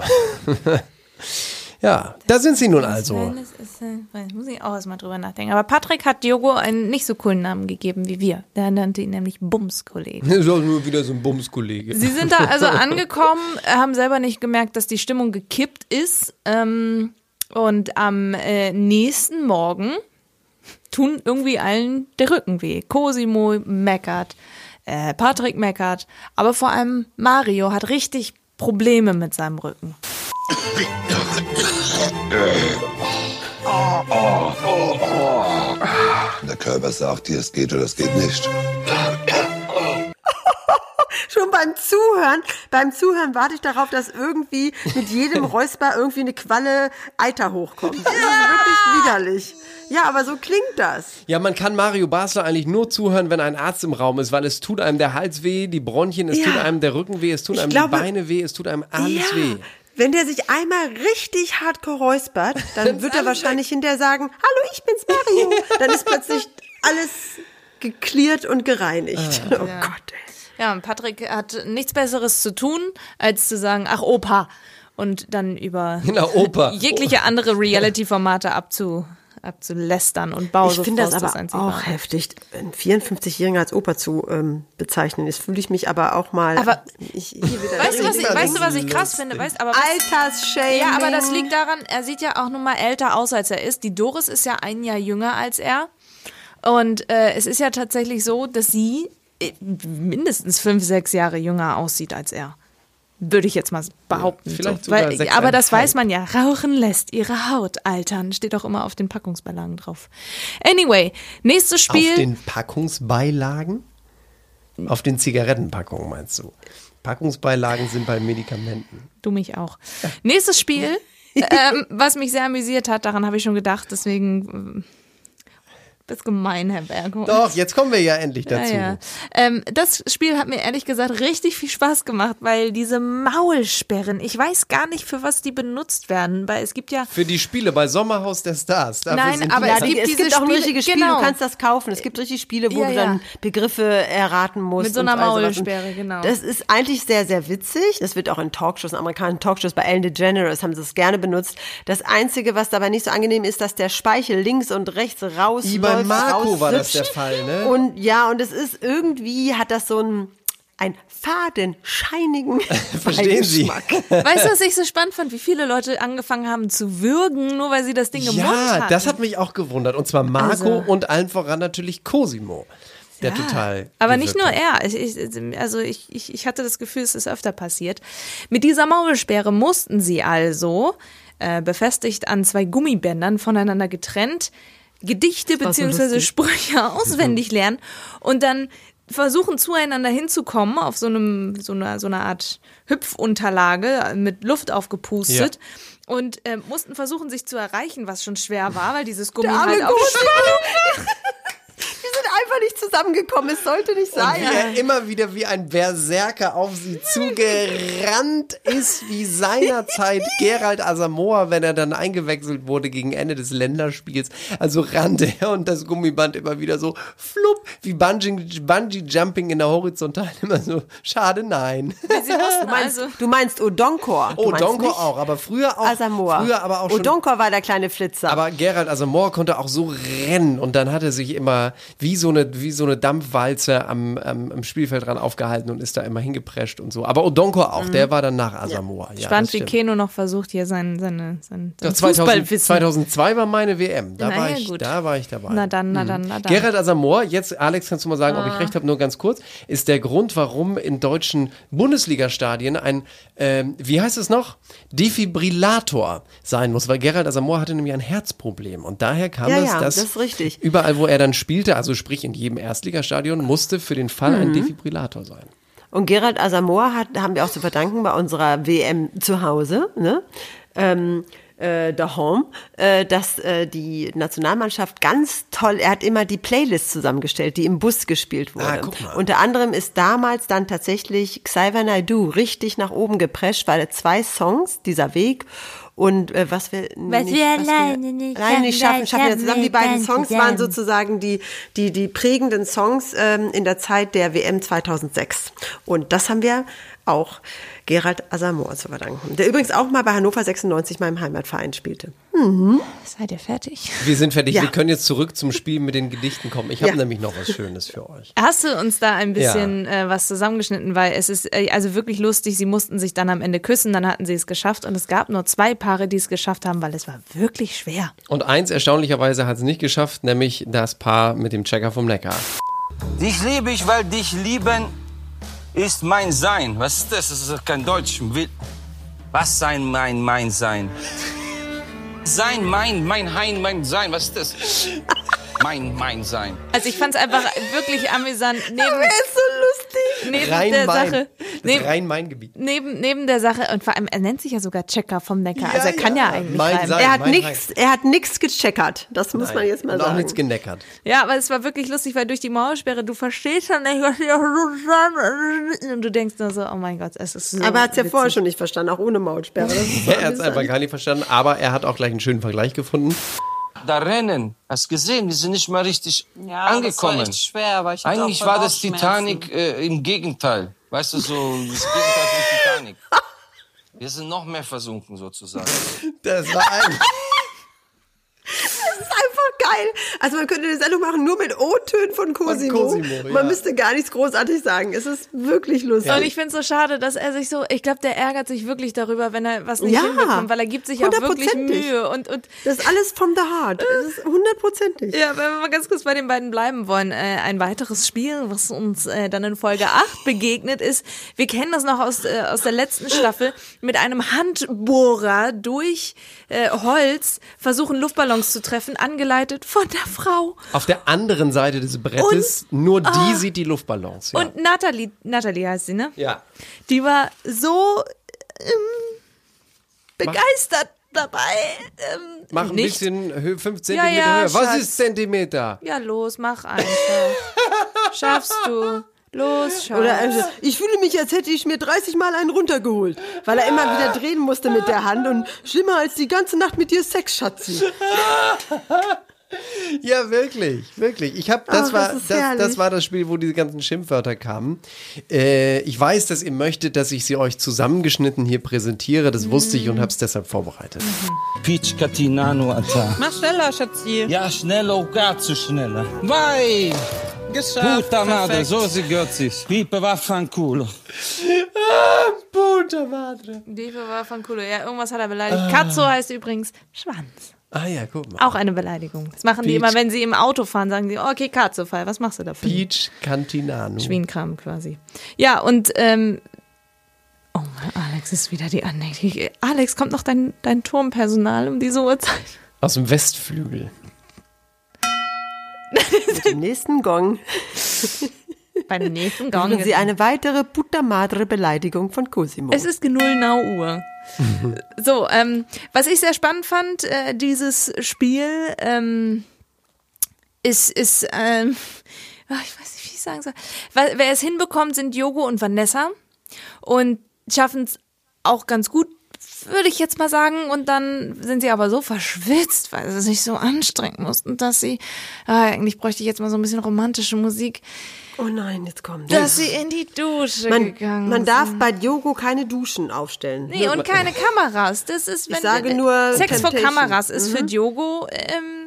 Speaker 5: ja, da sind sie nun also.
Speaker 4: Das ist, äh, muss ich auch erstmal drüber nachdenken. Aber Patrick hat Diogo einen nicht so coolen Namen gegeben wie wir. Der nannte ihn nämlich Bumskollege.
Speaker 5: Das ist auch nur wieder so ein Bumskollege.
Speaker 4: Sie sind da also angekommen, haben selber nicht gemerkt, dass die Stimmung gekippt ist. Ähm, und am äh, nächsten Morgen tun irgendwie allen der Rücken weh. Cosimo meckert, äh, Patrick meckert, aber vor allem Mario hat richtig Probleme mit seinem Rücken.
Speaker 3: Der Körper sagt dir, es geht oder es geht nicht.
Speaker 6: Schon beim Zuhören beim Zuhören warte ich darauf, dass irgendwie mit jedem Räusper irgendwie eine Qualle Eiter hochkommt. Das ist wirklich widerlich. Ja, aber so klingt das.
Speaker 5: Ja, man kann Mario Basler eigentlich nur zuhören, wenn ein Arzt im Raum ist, weil es tut einem der Hals weh, die Bronchien, es
Speaker 6: Ja.
Speaker 5: tut einem der Rücken weh, es tut
Speaker 6: Ich
Speaker 5: einem
Speaker 6: glaube-
Speaker 5: die Beine weh, es tut einem alles
Speaker 6: ja.
Speaker 5: weh.
Speaker 6: Wenn der sich einmal richtig hardcore räuspert, dann wird er wahrscheinlich hinterher sagen, hallo, ich bin's Mario. Dann ist plötzlich alles geklärt und gereinigt.
Speaker 5: Ah.
Speaker 6: oh
Speaker 4: Ja.
Speaker 6: Gott, ey.
Speaker 4: Ja, und Patrick hat nichts Besseres zu tun, als zu sagen, ach Opa. Und dann über
Speaker 5: Genau, Opa.
Speaker 4: jegliche andere Reality-Formate abzu, abzulästern und Bau
Speaker 6: Ich finde das aber
Speaker 4: einzig
Speaker 6: auch heftig, einen 54-Jährigen als Opa zu ähm, bezeichnen. Jetzt fühle ich mich aber auch mal.
Speaker 4: Aber-
Speaker 6: ich,
Speaker 4: Weißt du, was ich, weißt du, was ich krass finde? Weißt, aber was, ja, aber das liegt daran, er sieht ja auch nun mal älter aus, als er ist. Die Doris ist ja ein Jahr jünger als er. Und äh, es ist ja tatsächlich so, dass sie äh, mindestens fünf, sechs Jahre jünger aussieht als er. Würde ich jetzt mal behaupten.
Speaker 5: vielleicht
Speaker 4: so. Weil, aber das weiß man ja. Rauchen lässt ihre Haut altern. Steht auch immer auf den Packungsbeilagen drauf. Anyway, nächstes Spiel.
Speaker 5: Auf den Packungsbeilagen? Auf den Zigarettenpackungen meinst du? Packungsbeilagen sind bei Medikamenten.
Speaker 4: Du mich auch. Nächstes Spiel, ähm, was mich sehr amüsiert hat, daran habe ich schon gedacht, deswegen äh, bist gemein, Herr Bergo.
Speaker 5: Doch, jetzt kommen wir ja endlich dazu.
Speaker 4: Ja, ja. Ähm, das Spiel hat mir ehrlich gesagt richtig viel Spaß gemacht, weil diese Maulsperren, ich weiß gar nicht, für was die benutzt werden, weil es gibt ja
Speaker 5: Für die Spiele bei Sommerhaus der Stars. Dafür
Speaker 4: Nein,
Speaker 5: sind
Speaker 4: aber
Speaker 5: die
Speaker 4: es gibt
Speaker 6: es gibt auch ein
Speaker 4: Spiele-
Speaker 6: richtiges Spiel,
Speaker 4: genau.
Speaker 6: du kannst das kaufen. Es gibt richtig Spiele, wo
Speaker 4: Ja,
Speaker 6: du
Speaker 4: ja.
Speaker 6: dann Begriffe erraten musst.
Speaker 4: Mit so einer. Maulsperre,
Speaker 6: Und
Speaker 4: genau.
Speaker 6: Das ist eigentlich sehr, sehr witzig. Das wird auch in Talkshows, in amerikanischen Talkshows, bei Ellen DeGeneres haben sie es gerne benutzt. Das Einzige, was dabei nicht so angenehm ist, dass der Speichel links und rechts raus
Speaker 5: Wie bei Marco war das der Fall, ne?
Speaker 6: Und ja, und es ist irgendwie, hat das so ein, ein faden, scheinigen
Speaker 5: Verstehen Sie?
Speaker 4: Weißt du, was ich so spannend fand, wie viele Leute angefangen haben zu würgen, nur weil sie das Ding im Mund
Speaker 5: Ja,
Speaker 4: hatten.
Speaker 5: das hat mich auch gewundert. Und zwar Marco
Speaker 4: Also-
Speaker 5: und allen voran natürlich Cosimo. Der total.
Speaker 4: Aber nicht nur er. Ich, ich, also ich, ich, ich hatte das Gefühl, es ist öfter passiert. Mit dieser Maulsperre mussten sie also, äh, befestigt an zwei Gummibändern, voneinander getrennt, Gedichte
Speaker 6: so
Speaker 4: beziehungsweise
Speaker 6: lustig.
Speaker 4: Sprüche auswendig lernen und dann versuchen zueinander hinzukommen auf so einem so einer so einer Art Hüpfunterlage mit Luft aufgepustet und äh, mussten versuchen sich zu erreichen, was schon schwer war, weil dieses Gummi
Speaker 6: arme
Speaker 4: halt
Speaker 6: sind einfach nicht zusammengekommen. Es sollte nicht
Speaker 5: Und
Speaker 6: sein.
Speaker 5: wie er immer wieder wie ein Berserker auf sie zugerannt ist, wie seinerzeit Gerald Asamoah, wenn er dann eingewechselt wurde gegen Ende des Länderspiels. Also rannte er und das Gummiband immer wieder so flupp, wie Bungee, Bungee Jumping in der Horizontalen. Immer so, schade, nein.
Speaker 6: Du meinst,
Speaker 4: also
Speaker 6: du meinst Odonkor. Du
Speaker 5: Oh,
Speaker 6: meinst
Speaker 5: Donko
Speaker 6: nicht
Speaker 5: auch, aber früher auch.
Speaker 6: Asamoah.
Speaker 5: Früher aber auch schon.
Speaker 6: Odonkor war der kleine Flitzer.
Speaker 5: Aber Gerald Asamoah konnte auch so rennen und dann hat er sich immer wie so eine, wie so eine Dampfwalze am, am, am Spielfeld dran aufgehalten und ist da immer hingeprescht und so. Aber Odonko auch, der war dann nach Asamoah. Ja,
Speaker 4: Spannend,
Speaker 5: das
Speaker 4: wie. Keno noch versucht, hier sein, seine, sein, sein
Speaker 5: Das 2000,
Speaker 4: Fußballwissen.
Speaker 5: 2002 war meine WM. Da,
Speaker 4: Na
Speaker 5: war
Speaker 4: ja,
Speaker 5: ich,
Speaker 4: gut.
Speaker 5: da war ich dabei.
Speaker 4: Na dann, na dann, na dann.
Speaker 5: Gerald Asamoah, jetzt Alex, kannst du mal sagen, ob
Speaker 4: Ah.
Speaker 5: ich recht habe, nur ganz kurz, ist der Grund, warum in deutschen Bundesliga-Stadien ein, ähm, wie heißt es noch, Defibrillator sein muss, weil Gerald Asamoah hatte nämlich ein Herzproblem und daher kam
Speaker 6: Ja,
Speaker 5: es,
Speaker 6: ja,
Speaker 5: dass
Speaker 6: das ist richtig.
Speaker 5: überall, wo er dann spielte, also sprich in jedem Erstligastadion, musste für den Fall
Speaker 6: Mhm.
Speaker 5: ein Defibrillator sein.
Speaker 6: Und Gerald Asamoah hat, haben wir auch zu verdanken bei unserer WM zu Hause, ne? Ähm, äh, daheim, äh, dass äh, die Nationalmannschaft ganz toll, er hat immer die Playlist zusammengestellt, die im Bus gespielt wurde.
Speaker 5: Ah, guck mal.
Speaker 6: Unter anderem ist damals dann tatsächlich Xavier Naidoo richtig nach oben geprescht, weil er zwei Songs, dieser Weg und äh, was wir
Speaker 10: Was
Speaker 6: nicht,
Speaker 10: wir alleine nicht
Speaker 6: alleine nicht schaffen,
Speaker 10: schaffen,
Speaker 6: wir zusammen. Die beiden Songs waren sozusagen die, die, die prägenden Songs ähm, in der Zeit der WM 2006. Und das haben wir auch Gerald Asamoah zu verdanken. Der übrigens auch mal bei Hannover 96 meinem Heimatverein spielte.
Speaker 4: Seid ihr fertig?
Speaker 5: Wir sind fertig,
Speaker 6: Ja.
Speaker 5: wir können jetzt zurück zum Spiel mit den Gedichten kommen. Ich habe
Speaker 6: Ja.
Speaker 5: nämlich noch was Schönes für euch.
Speaker 4: Hast du uns da ein bisschen äh, was zusammengeschnitten, weil es ist äh, also wirklich lustig, sie mussten sich dann am Ende küssen, dann hatten sie es geschafft und es gab nur zwei Paare, die es geschafft haben, weil es war wirklich schwer.
Speaker 5: Und eins erstaunlicherweise hat es nicht geschafft, nämlich das Paar mit dem Checker vom Neckar.
Speaker 11: Dich liebe ich, weil dich lieben ist mein Sein. Was ist das? Das ist kein Deutsch. Was sein, mein, mein Sein? Sein, mein, mein, hein, mein Sein. Was ist das? Mein, mein Sein.
Speaker 4: Also ich fand es einfach wirklich amüsant. Neben,
Speaker 6: ist so lustig.
Speaker 4: neben der
Speaker 5: Rhein-Main.
Speaker 4: Sache.
Speaker 5: Das
Speaker 4: Neben,
Speaker 5: Rhein-Main-Gebiet.
Speaker 4: neben, neben der Sache, und vor allem, er nennt sich ja sogar Checker vom Neckar.
Speaker 5: Ja,
Speaker 4: also er kann ja,
Speaker 5: ja.
Speaker 4: eigentlich
Speaker 5: Mein. Sein,
Speaker 6: Er hat nichts, er hat nichts gecheckert. Das muss man jetzt mal
Speaker 5: Und auch
Speaker 6: sagen.
Speaker 5: nichts geneckert.
Speaker 4: Ja, aber es war wirklich lustig, weil durch die Mauersperre, du verstehst schon nicht, was hier. Und du denkst nur so, oh mein Gott, es ist so
Speaker 6: Aber er hat es ja vorher schon nicht verstanden, auch ohne so
Speaker 5: Er hat es einfach gar nicht verstanden, aber er hat auch gleich einen schönen Vergleich gefunden.
Speaker 11: Da rennen. Hast gesehen, wir sind nicht mal richtig
Speaker 8: Ja, das
Speaker 11: angekommen.
Speaker 8: war echt schwer, aber ich
Speaker 11: Eigentlich war das. Titanic äh, im Gegenteil. Weißt du, so das Gegenteil von Titanic. Wir sind noch mehr versunken sozusagen.
Speaker 5: Das war ein.
Speaker 6: Das ist einfach geil. Also man könnte eine Sendung machen nur mit O-Tönen von Cosimo.
Speaker 5: Cosimo,
Speaker 6: Man
Speaker 5: ja.
Speaker 6: müsste gar nichts großartig sagen. Es ist wirklich lustig.
Speaker 4: Und ich finde es so schade, dass er sich so, ich glaube, der ärgert sich wirklich darüber, wenn er was nicht
Speaker 6: Ja,
Speaker 4: hinbekommt, weil er gibt sich auch wirklich. Mühe. Und, und
Speaker 6: Das ist alles from the heart. Das ist hundertprozentig.
Speaker 4: ja, wenn wir mal ganz kurz bei den beiden bleiben wollen, äh, ein weiteres Spiel, was uns äh, dann in Folge 8 begegnet ist, wir kennen das noch aus, äh, aus der letzten Staffel, mit einem Handbohrer durch äh, Holz versuchen Luftballons zu treffen, angeleitet von der Frau.
Speaker 5: Auf der anderen Seite des Brettes, nur die sieht die Luftballons. Ja.
Speaker 4: Und Natalie, Natalie heißt sie, ne?
Speaker 5: ja.
Speaker 4: Die war so ähm, begeistert dabei. Ähm,
Speaker 5: Mach ein
Speaker 4: nicht.
Speaker 5: bisschen Höhe, 5
Speaker 4: Ja,
Speaker 5: Zentimeter
Speaker 4: ja,
Speaker 5: höher. Was
Speaker 4: Schatz.
Speaker 5: ist Zentimeter?
Speaker 4: Ja, los, mach einfach. Schaffst du. Los, Schatz.
Speaker 6: Oder also, ich fühle mich, als hätte ich mir 30 Mal einen runtergeholt, weil er immer wieder drehen musste mit der Hand und schlimmer als die ganze Nacht mit dir Sex, Schatzi.
Speaker 5: Ja, wirklich, wirklich. Ich habe das
Speaker 6: Ach,
Speaker 5: war
Speaker 6: das
Speaker 5: das, das war das Spiel, wo diese ganzen Schimpfwörter kamen. Äh, ich weiß, dass ihr möchtet, dass ich sie euch zusammengeschnitten hier präsentiere. Das wusste ich und habe es deshalb vorbereitet.
Speaker 11: Peach Catinano Ata.
Speaker 8: Mach schneller, Schatzi.
Speaker 11: Ja, schneller, auch gar zu schneller. Vai!
Speaker 8: Geschafft.
Speaker 11: Puta madre, so sie gehört sich. Pipe vaffanculo.
Speaker 5: Puta madre.
Speaker 4: Von Kulo. Ja, irgendwas hat er beleidigt. Katzo heißt übrigens Schwanz.
Speaker 5: Ah ja, guck mal.
Speaker 4: Auch eine Beleidigung. Das machen die
Speaker 5: Peach.
Speaker 4: immer, wenn sie im Auto fahren, sagen sie, okay, Katzo-Fall, was machst du dafür?
Speaker 5: Peach Cantinano.
Speaker 4: Schwienkram quasi. Ja, und ähm, oh Mann, Alex ist wieder die Annex. Alex, kommt noch dein, dein Turmpersonal um diese Uhrzeit?
Speaker 5: Aus dem Westflügel.
Speaker 6: Mit dem nächsten Gong
Speaker 4: Bei der nächsten Gang.
Speaker 6: hören Sie eine weitere Puta Madre Beleidigung von Cosimo.
Speaker 4: Es ist genull Nau Uhr. so, ähm, was ich sehr spannend fand, äh, dieses Spiel ähm, ist, ist ähm, ach, ich weiß nicht, wie ich sagen soll. Wer es hinbekommt, sind Jogo und Vanessa und schaffen es auch ganz gut, würde ich jetzt mal sagen. Und dann sind sie aber so verschwitzt, weil sie sich so anstrengen mussten, dass sie, ah, eigentlich bräuchte ich jetzt mal so ein bisschen romantische Musik,
Speaker 6: oh nein, jetzt kommt
Speaker 4: dass sie in die Dusche
Speaker 6: man,
Speaker 4: gegangen
Speaker 6: man
Speaker 4: sind.
Speaker 6: darf bei Diogo keine Duschen aufstellen.
Speaker 4: Nee, und keine Kameras. Das ist, wenn
Speaker 6: Ich sage nur
Speaker 4: Sex vor
Speaker 6: Temptation.
Speaker 4: Kameras ist für
Speaker 6: Mhm.
Speaker 4: Diogo, ähm,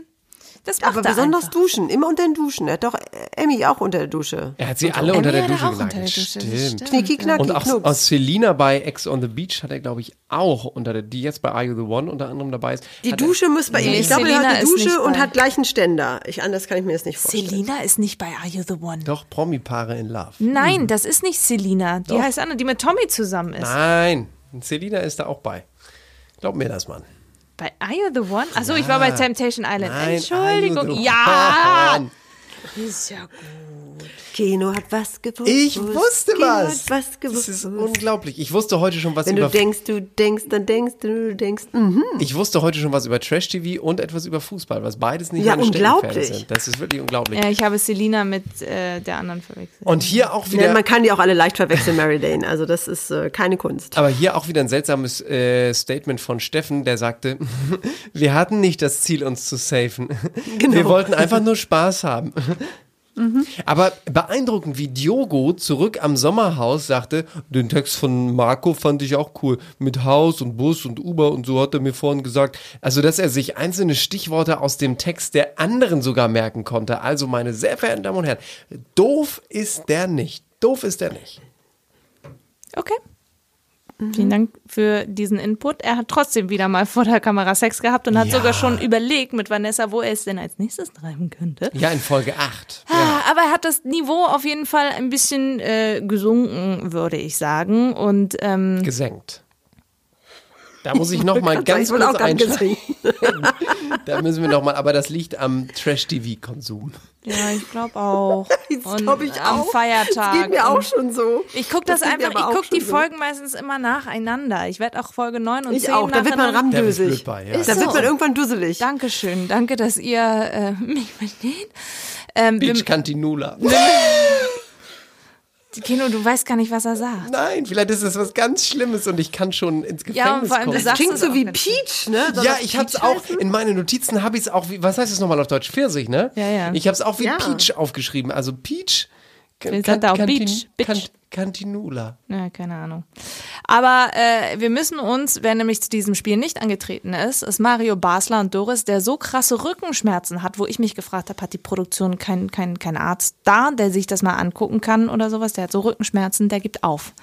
Speaker 4: das macht
Speaker 6: Aber
Speaker 4: er
Speaker 6: besonders
Speaker 4: einfach.
Speaker 6: duschen, immer unter den Duschen. Er hat doch Emmy auch unter der Dusche.
Speaker 5: Er hat sie alle unter der Dusche
Speaker 4: er auch unter
Speaker 5: gelagert.
Speaker 4: der Dusche, das
Speaker 5: Stimmt.
Speaker 4: stimmt.
Speaker 6: Knicki, knacki,
Speaker 5: Und auch aus Selina bei Ex on the Beach hat er, glaube ich, auch unter der, die jetzt bei Are You the One unter anderem dabei ist.
Speaker 6: Die
Speaker 5: er-
Speaker 6: Dusche muss bei ihm. Ich glaube, er
Speaker 4: Selina
Speaker 6: hat eine
Speaker 4: ist nicht
Speaker 6: Dusche und hat gleich einen Ständer. Ich, anders kann ich mir das nicht vorstellen.
Speaker 4: Selina ist nicht bei Are You the One.
Speaker 5: Doch, Promi-Paare in Love.
Speaker 4: Nein, das ist nicht Selina. Die
Speaker 5: Doch.
Speaker 4: heißt Anne, die mit Tommy zusammen ist.
Speaker 5: Nein, Selina ist da auch bei. Glaub mir das, Mann.
Speaker 4: Bei Are You the One? Achso, ich war bei Temptation Island.
Speaker 5: Nein,
Speaker 4: Entschuldigung. Ja! Ist ja gut.
Speaker 6: Keno hat was gewusst.
Speaker 5: Ich wusste
Speaker 6: Keno
Speaker 5: was.
Speaker 6: Hat was gewusst.
Speaker 5: Das ist unglaublich. Ich wusste heute schon was
Speaker 6: Wenn
Speaker 5: über
Speaker 6: du denkst, du denkst, dann denkst du, du denkst, mhm.
Speaker 5: Ich wusste heute schon was über Trash TV und etwas über Fußball, was beides nicht
Speaker 6: Ja,
Speaker 5: meine
Speaker 6: unglaublich.
Speaker 5: sind. Das ist wirklich unglaublich.
Speaker 4: Ja, ich habe Selina mit äh, der anderen verwechselt.
Speaker 5: Und hier auch wieder
Speaker 6: Ja, man kann die auch alle leicht verwechseln, Mary Lane. Also das ist äh, keine Kunst.
Speaker 5: Aber hier auch wieder ein seltsames äh, Statement von Steffen, der sagte, wir hatten nicht das Ziel, uns zu safen.
Speaker 6: Genau.
Speaker 5: Wir wollten einfach nur Spaß haben. Aber beeindruckend, wie Diogo zurück am Sommerhaus sagte, den Text von Marco fand ich auch cool. Mit Haus und Bus und Uber und so hat er mir vorhin gesagt. Also, dass er sich einzelne Stichworte aus dem Text der anderen sogar merken konnte. Also, meine sehr verehrten Damen und Herren, doof ist der nicht. Doof ist der nicht.
Speaker 4: Okay. Vielen Dank für diesen Input. Er hat trotzdem wieder mal vor der Kamera Sex gehabt und hat
Speaker 5: Ja.
Speaker 4: sogar schon überlegt mit Vanessa, wo er es denn als nächstes treiben könnte.
Speaker 5: Ja, in Folge 8.
Speaker 4: Ah, Aber er hat das Niveau auf jeden Fall ein bisschen äh, gesunken, würde ich sagen. Und ähm,
Speaker 5: Gesenkt. Da muss ich noch mal
Speaker 6: Wollte gerade
Speaker 5: ganz
Speaker 6: sagen,
Speaker 5: kurz einsteigen. da müssen wir noch mal, aber das liegt am Trash-TV-Konsum.
Speaker 4: Ja, ich glaube auch.
Speaker 6: Das
Speaker 4: Und
Speaker 6: glaub ich
Speaker 4: am
Speaker 6: auch.
Speaker 4: Feiertag.
Speaker 6: Das geht mir auch schon so.
Speaker 4: Ich gucke das,
Speaker 6: Das
Speaker 4: einfach, ich gucke die
Speaker 6: so.
Speaker 4: Folgen meistens immer nacheinander. Ich werde auch Folge 9 und
Speaker 6: Ich
Speaker 4: 10
Speaker 6: auch. Da wird man ramdösig.
Speaker 5: bei, ja.
Speaker 6: Da wird
Speaker 4: so.
Speaker 6: man irgendwann dusselig.
Speaker 4: Dankeschön. Danke, dass ihr äh, mich versteht. Ähm,
Speaker 5: Beach Cantinula.
Speaker 4: Kino, du weißt gar nicht, was er sagt.
Speaker 5: Nein, vielleicht ist das was ganz Schlimmes und ich kann schon ins Gefängnis
Speaker 4: Ja, und vor allem,
Speaker 5: kommen.
Speaker 4: du sagst
Speaker 6: Klingt
Speaker 4: es
Speaker 6: so wie. Peach, ne? Soll
Speaker 5: ja,
Speaker 6: das
Speaker 5: ich hab's
Speaker 6: Peach
Speaker 5: auch,
Speaker 6: heißen?
Speaker 5: in meinen Notizen habe ich es auch, wie, was heißt es nochmal auf Deutsch? Pfirsich, ne?
Speaker 4: Ja, ja.
Speaker 5: Ich habe es auch wie
Speaker 6: Ja.
Speaker 5: Peach aufgeschrieben. Also Peach.
Speaker 4: Vielleicht sagt er auch
Speaker 5: Cantin-
Speaker 4: Beach, Bitch.
Speaker 5: Cantinula.
Speaker 4: Ja, keine Ahnung. Aber äh, wir müssen uns, wer nämlich zu diesem Spiel nicht angetreten ist, ist Mario Basler und Doris, der so krasse Rückenschmerzen hat, wo ich mich gefragt habe, hat die Produktion kein, kein, kein Arzt da, der sich das mal angucken kann oder sowas, der hat so Rückenschmerzen, der gibt auf.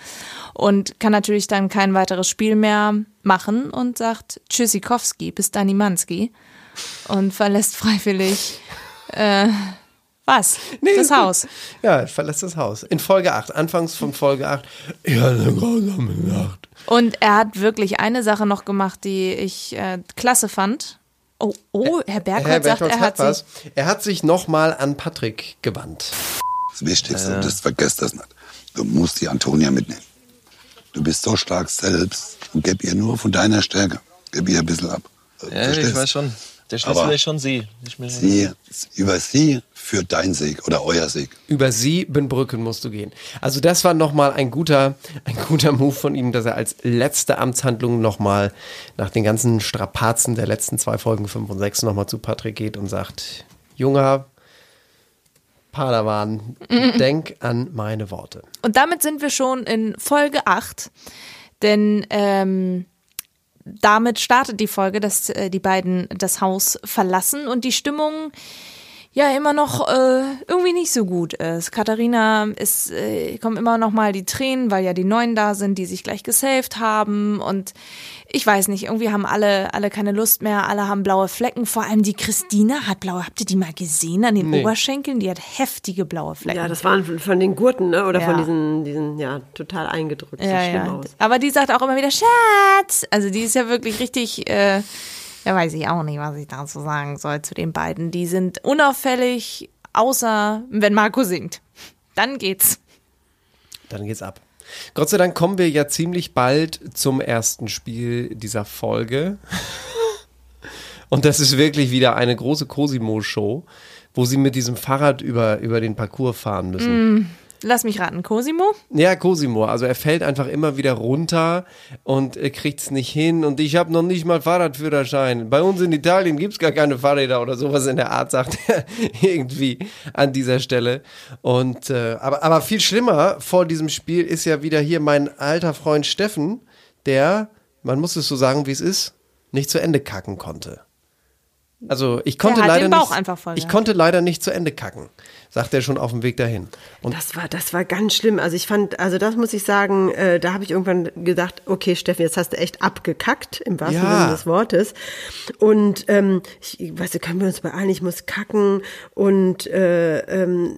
Speaker 4: Und kann natürlich dann kein weiteres Spiel mehr machen und sagt Tschüssikowski, bis Danimanski und verlässt freiwillig äh, was? das
Speaker 5: ist gut.
Speaker 4: Haus.
Speaker 5: Ja, verlässt das Haus. In Folge 8, anfangs von Folge 8. Ja, eine grausame Nacht.
Speaker 4: Und er hat wirklich eine Sache noch gemacht, die ich äh, klasse fand. Oh, oh, Herr Bergholz
Speaker 5: Herr
Speaker 4: sagt,
Speaker 5: Bertholz
Speaker 4: er
Speaker 5: hat
Speaker 4: hat
Speaker 5: was.
Speaker 4: sich.
Speaker 5: Er hat sich nochmal an Patrick gewandt.
Speaker 3: Das Wichtigste, das vergesst das nicht. Du musst die Antonia mitnehmen. Du bist so stark selbst und gib ihr nur von deiner Stärke. Gib ihr ein bisschen ab.
Speaker 9: Ja,
Speaker 3: Verstehst?
Speaker 9: ich weiß schon. Der Schlüssel ist schon sie. Ich
Speaker 3: Sie, über sie führt dein Sieg oder euer Sieg.
Speaker 5: Über Siebenbrücken musst du gehen. Also das war nochmal ein guter, ein guter Move von ihm, dass er als letzte Amtshandlung nochmal nach den ganzen Strapazen der letzten zwei Folgen 5 und 6 nochmal zu Patrick geht und sagt, Junger Padawan, denk an meine Worte.
Speaker 4: Und damit sind wir schon in Folge 8. Denn ähm, damit startet die Folge, dass äh, die beiden das Haus verlassen und die Stimmung ja immer noch äh, irgendwie nicht so gut ist. Katharina ist, äh, kommen immer noch mal die Tränen, weil ja die Neuen da sind, die sich gleich gesaved haben und ich weiß nicht, irgendwie haben alle alle keine Lust mehr, alle haben blaue Flecken, vor allem die Christina hat blaue, habt ihr die mal gesehen an den
Speaker 6: Nee.
Speaker 4: Oberschenkeln? Die hat heftige blaue Flecken.
Speaker 6: Ja, das waren von- von den Gurten, ne? Oder von
Speaker 4: Ja.
Speaker 6: diesen, diesen, ja, total eingedrückt.
Speaker 4: Ja,
Speaker 6: schlimm
Speaker 4: ja.
Speaker 6: aus.
Speaker 4: Aber die sagt auch immer wieder Schatz. Also die ist ja wirklich richtig, äh, ja weiß ich auch nicht, was ich dazu sagen soll zu den beiden. Die sind unauffällig, außer wenn Marco singt. Dann geht's.
Speaker 5: Dann geht's ab. Gott sei Dank kommen wir ja ziemlich bald zum ersten Spiel dieser Folge. Und das ist wirklich wieder eine große Cosimo-Show, wo sie mit diesem Fahrrad über, über den Parcours fahren müssen.
Speaker 4: Mm, lass mich raten, Cosimo?
Speaker 5: Ja, Cosimo. Also er fällt einfach immer wieder runter und äh, kriegt's nicht hin. Und ich habe noch nicht mal Fahrradführerschein. Bei uns in Italien gibt's gar keine Fahrräder oder sowas in der Art, sagt er irgendwie an dieser Stelle. Und äh, aber, aber viel schlimmer vor diesem Spiel ist ja wieder hier mein alter Freund Steffen, der, man muss es so sagen, wie es ist, nicht zu Ende kacken konnte. Also ich konnte leider nicht, ich konnte leider nicht zu Ende kacken, sagt er schon auf dem Weg dahin. Und
Speaker 6: Das war, das war ganz schlimm. Also ich fand, also das muss ich sagen, äh, da habe ich irgendwann gedacht, okay, Steffen, jetzt hast du echt abgekackt, im wahrsten
Speaker 5: Ja.
Speaker 6: Sinne des Wortes. Und ähm, ich, weißt du, können wir uns beeilen, ich muss kacken und äh, ähm,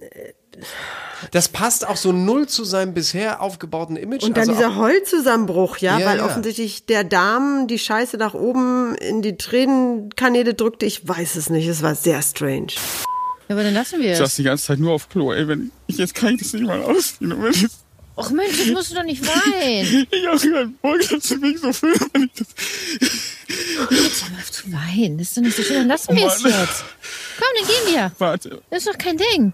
Speaker 5: Das passt auch so null zu seinem bisher aufgebauten Image.
Speaker 6: Und dann
Speaker 5: also
Speaker 6: dieser Heulzusammenbruch, ja,
Speaker 5: Ja,
Speaker 6: weil
Speaker 5: ja.
Speaker 6: offensichtlich der Darm die Scheiße nach oben in die Tränenkanäle drückte. Ich weiß es nicht, es war sehr strange.
Speaker 12: Ja, aber dann lassen wir
Speaker 13: Ich
Speaker 12: es.
Speaker 13: saß die ganze Zeit nur auf Klo, ey. Wenn ich jetzt kann ich das nicht mal ausziehen. Ich
Speaker 12: Och Mensch, jetzt musst du doch nicht weinen.
Speaker 13: ich auch dass du mich so filmen, wenn ich das.
Speaker 12: Jetzt hör mal auf zu weinen. Das ist doch nicht so schlimm. Dann lassen
Speaker 13: Oh
Speaker 12: wir es jetzt. Komm, dann gehen wir.
Speaker 13: Warte.
Speaker 12: Das ist doch kein Ding.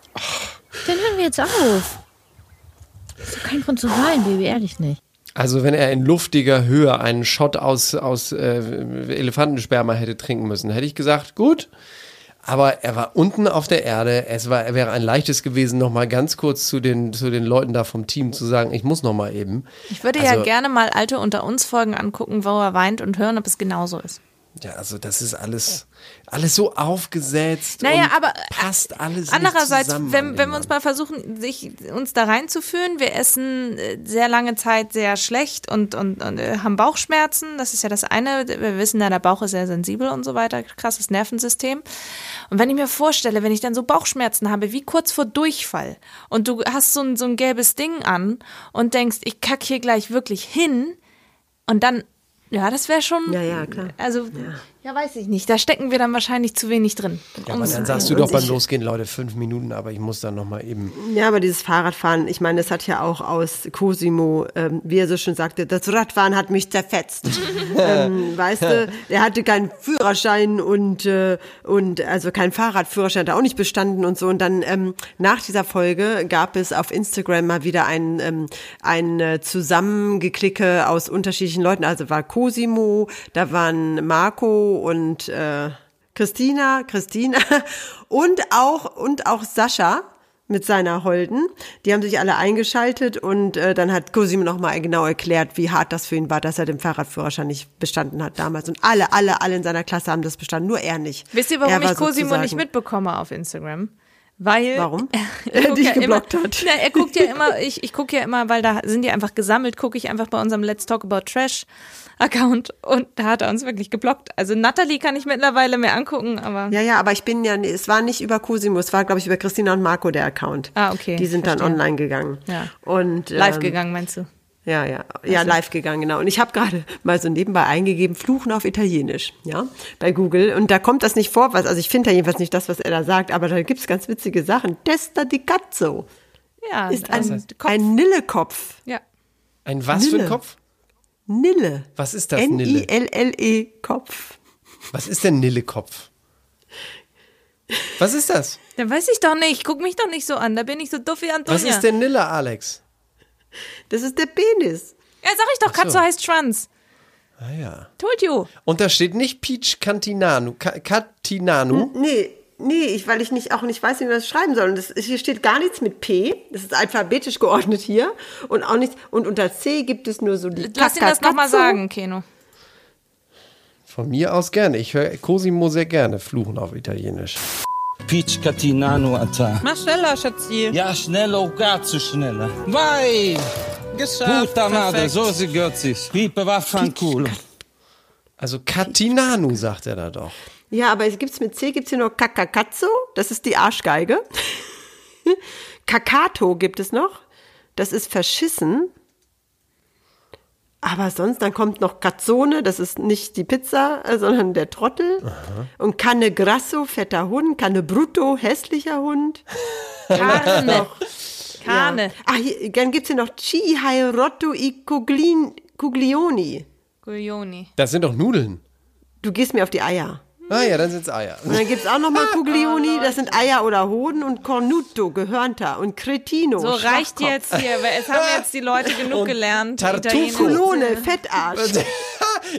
Speaker 12: Dann hören wir jetzt auf. Das ist doch kein Grund zu weinen, Baby, ehrlich nicht.
Speaker 5: Also wenn er in luftiger Höhe einen Shot aus, aus äh, Elefantensperma hätte trinken müssen, hätte ich gesagt, gut. Aber er war unten auf der Erde. Es war, er wäre ein leichtes gewesen, noch mal ganz kurz zu den, zu den Leuten da vom Team zu sagen, ich muss noch mal eben.
Speaker 4: Ich würde ja
Speaker 5: Also-
Speaker 4: gerne mal alte unter uns Folgen angucken, wo er weint und hören, ob es genauso ist.
Speaker 5: Ja, also das ist alles, alles so aufgesetzt.
Speaker 4: Naja,
Speaker 5: und
Speaker 4: aber
Speaker 5: passt alles
Speaker 4: Andererseits,
Speaker 5: nicht zusammen
Speaker 4: wenn, wenn wir uns mal versuchen, sich, uns da reinzuführen, wir essen äh, sehr lange Zeit sehr schlecht und, und, und äh, haben Bauchschmerzen. Das ist ja das eine. Wir wissen ja, der Bauch ist sehr sensibel und so weiter. Krasses Nervensystem. Und wenn ich mir vorstelle, wenn ich dann so Bauchschmerzen habe, wie kurz vor Durchfall und du hast so ein, so ein gelbes Ding an und denkst, ich kack hier gleich wirklich hin und dann Ja, das wäre schon.
Speaker 6: Ja, ja, klar.
Speaker 4: Also, ja. Weiß ich nicht. Da stecken wir dann wahrscheinlich zu wenig drin.
Speaker 5: Ja, aber dann sagst du doch beim Losgehen, Leute, fünf Minuten, aber ich muss dann nochmal eben.
Speaker 6: Ja, aber dieses Fahrradfahren, ich meine, das hat ja auch aus Cosimo, ähm, wie er so schon sagte, das Radfahren hat mich zerfetzt. ähm, weißt du, er hatte keinen Führerschein und, äh, und also keinen Fahrradführerschein, hat er auch nicht bestanden und so. Und dann ähm, nach dieser Folge gab es auf Instagram mal wieder ein, ähm, ein äh, Zusammengeklicke aus unterschiedlichen Leuten. Also war Cosimo, da waren Marco und äh, Christina, Christina und auch und auch Sascha mit seiner Holden. Die haben sich alle eingeschaltet und äh, dann hat Cosimo nochmal genau erklärt, wie hart das für ihn war, dass er den Fahrradführerschein nicht bestanden hat damals. Und alle, alle, alle in seiner Klasse haben das bestanden, nur er nicht.
Speaker 4: Wisst ihr, warum
Speaker 6: war
Speaker 4: ich Cosimo nicht mitbekomme auf Instagram? Weil.
Speaker 6: Warum?
Speaker 4: er guckt
Speaker 6: Dich
Speaker 4: ja
Speaker 6: geblockt
Speaker 4: immer,
Speaker 6: hat.
Speaker 4: Na, er guckt ja immer, ich, ich gucke ja immer, weil da sind die einfach gesammelt, gucke ich einfach bei unserem Let's Talk About Trash Account und da hat er uns wirklich geblockt. Also Natalie kann ich mittlerweile mehr angucken, aber.
Speaker 6: Ja, ja, aber ich bin ja, es war nicht über Cosimo, es war, glaube ich, über Christina und Marco der Account.
Speaker 4: Ah, okay.
Speaker 6: Die sind dann online gegangen.
Speaker 4: Ja.
Speaker 6: Und,
Speaker 4: Live
Speaker 6: ähm,
Speaker 4: gegangen, meinst du?
Speaker 6: Ja, ja, ja,
Speaker 4: Also-
Speaker 6: live gegangen, genau. Und ich habe gerade mal so nebenbei eingegeben, Fluchen auf Italienisch, ja, bei Google. Und da kommt das nicht vor, was, also ich finde da jedenfalls nicht das, was er da sagt, aber da gibt's ganz witzige Sachen. Testa di cazzo
Speaker 4: Ja,
Speaker 6: ist ein, ein Nillekopf.
Speaker 4: Ja.
Speaker 5: Ein was für ein
Speaker 6: Nille.
Speaker 5: Kopf?
Speaker 6: Nille.
Speaker 5: Was ist das, Nille?
Speaker 6: N-I-L-L-E Kopf.
Speaker 5: Was ist denn Nillekopf? Was ist das?
Speaker 4: Dann weiß ich doch nicht. Guck mich doch nicht so an. Da bin ich so doof wie Antonia.
Speaker 5: Was ist denn Nille, Alex?
Speaker 6: Das ist der Penis.
Speaker 4: Ja, sag ich doch,
Speaker 5: so.
Speaker 4: Katze heißt Schwanz.
Speaker 5: Ah ja.
Speaker 4: Told you.
Speaker 5: Und da steht nicht Peach Cantinanu. Ca Catinanu.
Speaker 6: Nee, nee, ich, weil ich nicht, auch nicht weiß, wie man das schreiben soll. Und das, hier steht gar nichts mit P. Das ist alphabetisch geordnet hier. Und auch nicht, und unter C gibt es nur so die
Speaker 4: Lass ihn das nochmal sagen, Keno.
Speaker 5: Von mir aus gerne. Ich höre Cosimo sehr gerne fluchen auf Italienisch.
Speaker 11: Peach Catinano Ata.
Speaker 14: Mach schneller, Schatzi.
Speaker 11: Ja, schneller, oh Gott, so schneller. Vai!
Speaker 14: Geschafft.
Speaker 11: Puta madre, so sie gehört sich. Piepe vaffanculo.
Speaker 5: Also Catinanu, sagt er da doch.
Speaker 6: Ja, aber es gibt's mit C gibt's hier noch Kakakatzo, das ist die Arschgeige. Kakato gibt es noch, das ist verschissen. Aber sonst, dann kommt noch Cazzone, das ist nicht die Pizza, äh, sondern der Trottel. Und Canne Grasso, fetter Hund. Canne Brutto, hässlicher Hund.
Speaker 4: Carne. Carne.
Speaker 6: Ja. Ah, hier, dann gibt's hier noch Chihai Rotto i Cuglin- Cuglioni.
Speaker 4: Guglioni.
Speaker 5: Das sind doch Nudeln.
Speaker 6: Du gehst mir auf die Eier.
Speaker 5: Ah ja, dann sind's Eier.
Speaker 6: Und dann gibt's auch nochmal Cuglioni, das sind Eier oder Hoden und Cornuto, Gehörnter und Cretino.
Speaker 4: So reicht
Speaker 6: Schwachkopf.
Speaker 4: jetzt hier, weil jetzt haben jetzt die Leute genug
Speaker 5: Und
Speaker 4: gelernt.
Speaker 5: Tartufo.
Speaker 6: Colone, Fettarsch.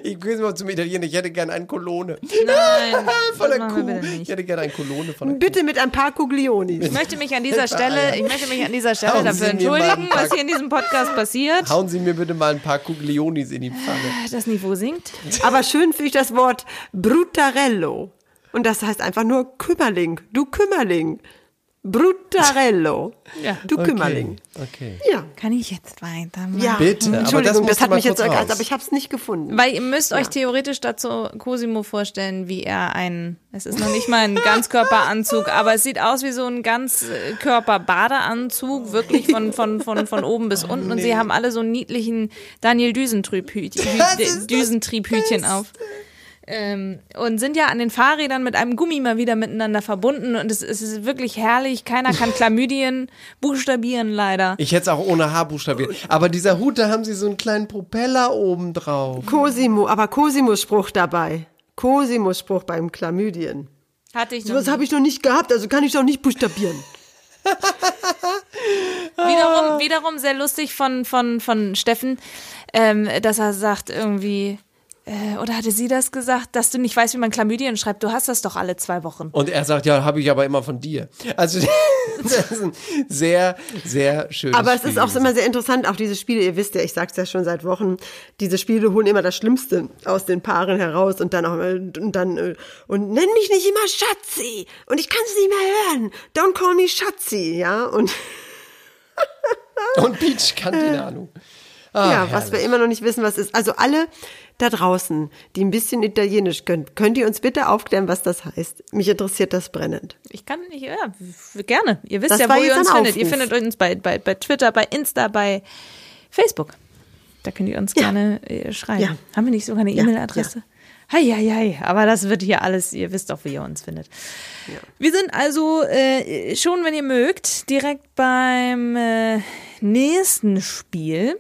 Speaker 5: ich gehe mal zum Italiener. Ich hätte gerne einen Kolone.
Speaker 4: Nein,
Speaker 5: Von der Kuh. Ich hätte gerne einen Kolone von der
Speaker 6: Bitte mit ein paar Cuglionis.
Speaker 4: Ich möchte mich an dieser Stelle, ich möchte mich an dieser Stelle
Speaker 5: Hauen
Speaker 4: dafür entschuldigen, was hier in diesem Podcast passiert.
Speaker 5: Hauen Sie mir bitte mal ein paar Kuglionis in die Pfanne.
Speaker 4: Das Niveau sinkt.
Speaker 6: Aber schön finde ich das Wort Brutarello. Und das heißt einfach nur Kümmerling. Du Kümmerling. Brutarello.
Speaker 4: Ja.
Speaker 6: Du Kümmerling.
Speaker 5: Okay.
Speaker 6: Ja.
Speaker 4: Kann ich jetzt weitermachen?
Speaker 6: Ja.
Speaker 5: Bitte, aber das
Speaker 6: Entschuldigung, das,
Speaker 5: du
Speaker 6: hat mich jetzt erkannt, aber ich habe es nicht gefunden.
Speaker 4: Weil ihr müsst euch theoretisch dazu Cosimo vorstellen, wie er ein, es ist noch nicht mal ein Ganzkörperanzug, aber es sieht aus wie so ein Ganzkörper-Badeanzug, wirklich von, von, von, von oben bis unten. Und sie haben alle so einen niedlichen Daniel Düsentrieb-Hütchen auf. Ähm, und sind ja an den Fahrrädern mit einem Gummi mal wieder miteinander verbunden und es, es ist wirklich herrlich. Keiner kann Chlamydien buchstabieren, leider.
Speaker 5: Ich hätte es auch ohne H buchstabiert. Aber dieser Hut, da haben sie so einen kleinen Propeller oben drauf.
Speaker 6: Cosimo, aber Cosimo-Spruch dabei. Cosimo-Spruch beim Chlamydien.
Speaker 4: Hatte ich noch
Speaker 6: Sowas
Speaker 4: nie.
Speaker 6: habe ich noch nicht gehabt, also kann ich doch nicht buchstabieren.
Speaker 4: Wiederum, wiederum sehr lustig von, von, von Steffen, ähm, dass er sagt irgendwie, äh, oder hatte sie das gesagt, dass du nicht weißt, wie man Chlamydien schreibt? Du hast das doch alle zwei Wochen.
Speaker 5: Und er sagt, ja, habe ich aber immer von dir. Also, das ist ein sehr, sehr schönes
Speaker 6: Aber es
Speaker 5: Spiel
Speaker 6: ist auch immer sehr interessant, auch diese Spiele, ihr wisst ja, ich sag's ja schon seit Wochen, diese Spiele holen immer das Schlimmste aus den Paaren heraus und dann auch und dann äh, und nenn mich nicht immer Schatzi und ich kann es nicht mehr hören. Don't call me Schatzi, ja und
Speaker 5: Und Peach Cantinano. Ah,
Speaker 6: ja, was wir immer noch nicht wissen, was ist. Also alle da draußen, die ein bisschen Italienisch können, könnt ihr uns bitte aufklären, was das heißt? Mich interessiert das brennend.
Speaker 4: Ich kann nicht, ja, gerne. Ihr wisst
Speaker 6: Das
Speaker 4: ja, wo ihr uns findet. Ihr findet uns bei, bei, bei Twitter, bei Insta, bei Facebook. Da könnt ihr uns
Speaker 6: Ja.
Speaker 4: gerne äh, schreiben.
Speaker 6: Ja.
Speaker 4: Haben wir nicht sogar eine
Speaker 6: Ja,
Speaker 4: E-Mail-Adresse? Hei, hei, hei. Aber das wird hier alles, ihr wisst doch, wie ihr uns findet. Wir sind also äh, schon, wenn ihr mögt, direkt beim äh, nächsten Spiel.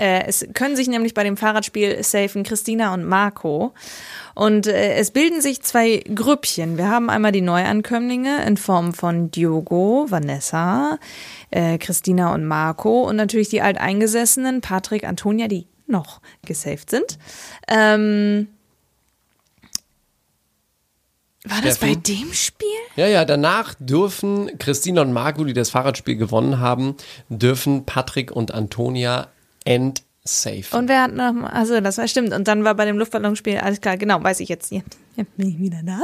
Speaker 4: Äh, es können sich nämlich bei dem Fahrradspiel safen Christina und Marco. Und äh, es bilden sich zwei Grüppchen. Wir haben einmal die Neuankömmlinge in Form von Diogo, Vanessa, äh, Christina und Marco und natürlich die Alteingesessenen, Patrick, Antonia, die noch gesaved sind. Ähm, war das bei dem Spiel?
Speaker 5: Ja, ja, danach dürfen Christina und Marco, die das Fahrradspiel gewonnen haben, dürfen Patrick und Antonia entsafe.
Speaker 4: Und wer hat noch, also das war stimmt. Und dann war bei dem Luftballonspiel, alles klar, genau, weiß ich jetzt. Jetzt, jetzt bin ich wieder da.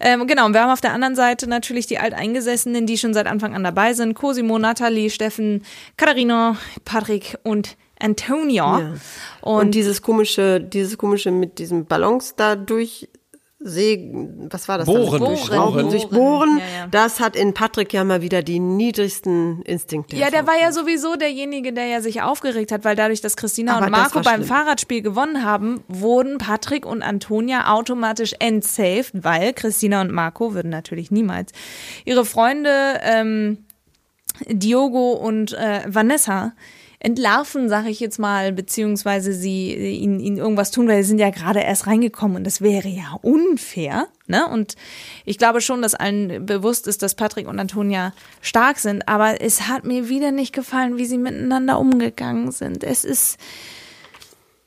Speaker 4: Ähm, genau, und wir haben auf der anderen Seite natürlich die Alteingesessenen, die schon seit Anfang an dabei sind. Cosimo, Nathalie, Steffen, Katharina, Patrick und Antonia.
Speaker 6: Ja. Und, dieses komische, dieses komische mit diesen Ballons da durch sägen, was war das?
Speaker 5: Bohren,
Speaker 6: dann?
Speaker 5: durchbohren.
Speaker 6: Durchbohren.
Speaker 4: Ja, ja.
Speaker 6: Das hat in Patrick ja mal wieder die niedrigsten Instinkte.
Speaker 4: Ja, der war ja sowieso derjenige, der ja sich aufgeregt hat, weil dadurch, dass Christina
Speaker 6: Aber
Speaker 4: und Marco beim
Speaker 6: schlimm.
Speaker 4: Fahrradspiel gewonnen haben, wurden Patrick und Antonia automatisch entsaved, weil Christina und Marco würden natürlich niemals ihre Freunde ähm, Diogo und äh, Vanessa entlarven, sage ich jetzt mal, beziehungsweise sie ihnen, ihnen irgendwas tun, weil sie sind ja gerade erst reingekommen und das wäre ja unfair. Ne? Und ich glaube schon, dass allen bewusst ist, dass Patrick und Antonia stark sind, aber es hat mir wieder nicht gefallen, wie sie miteinander umgegangen sind. Es ist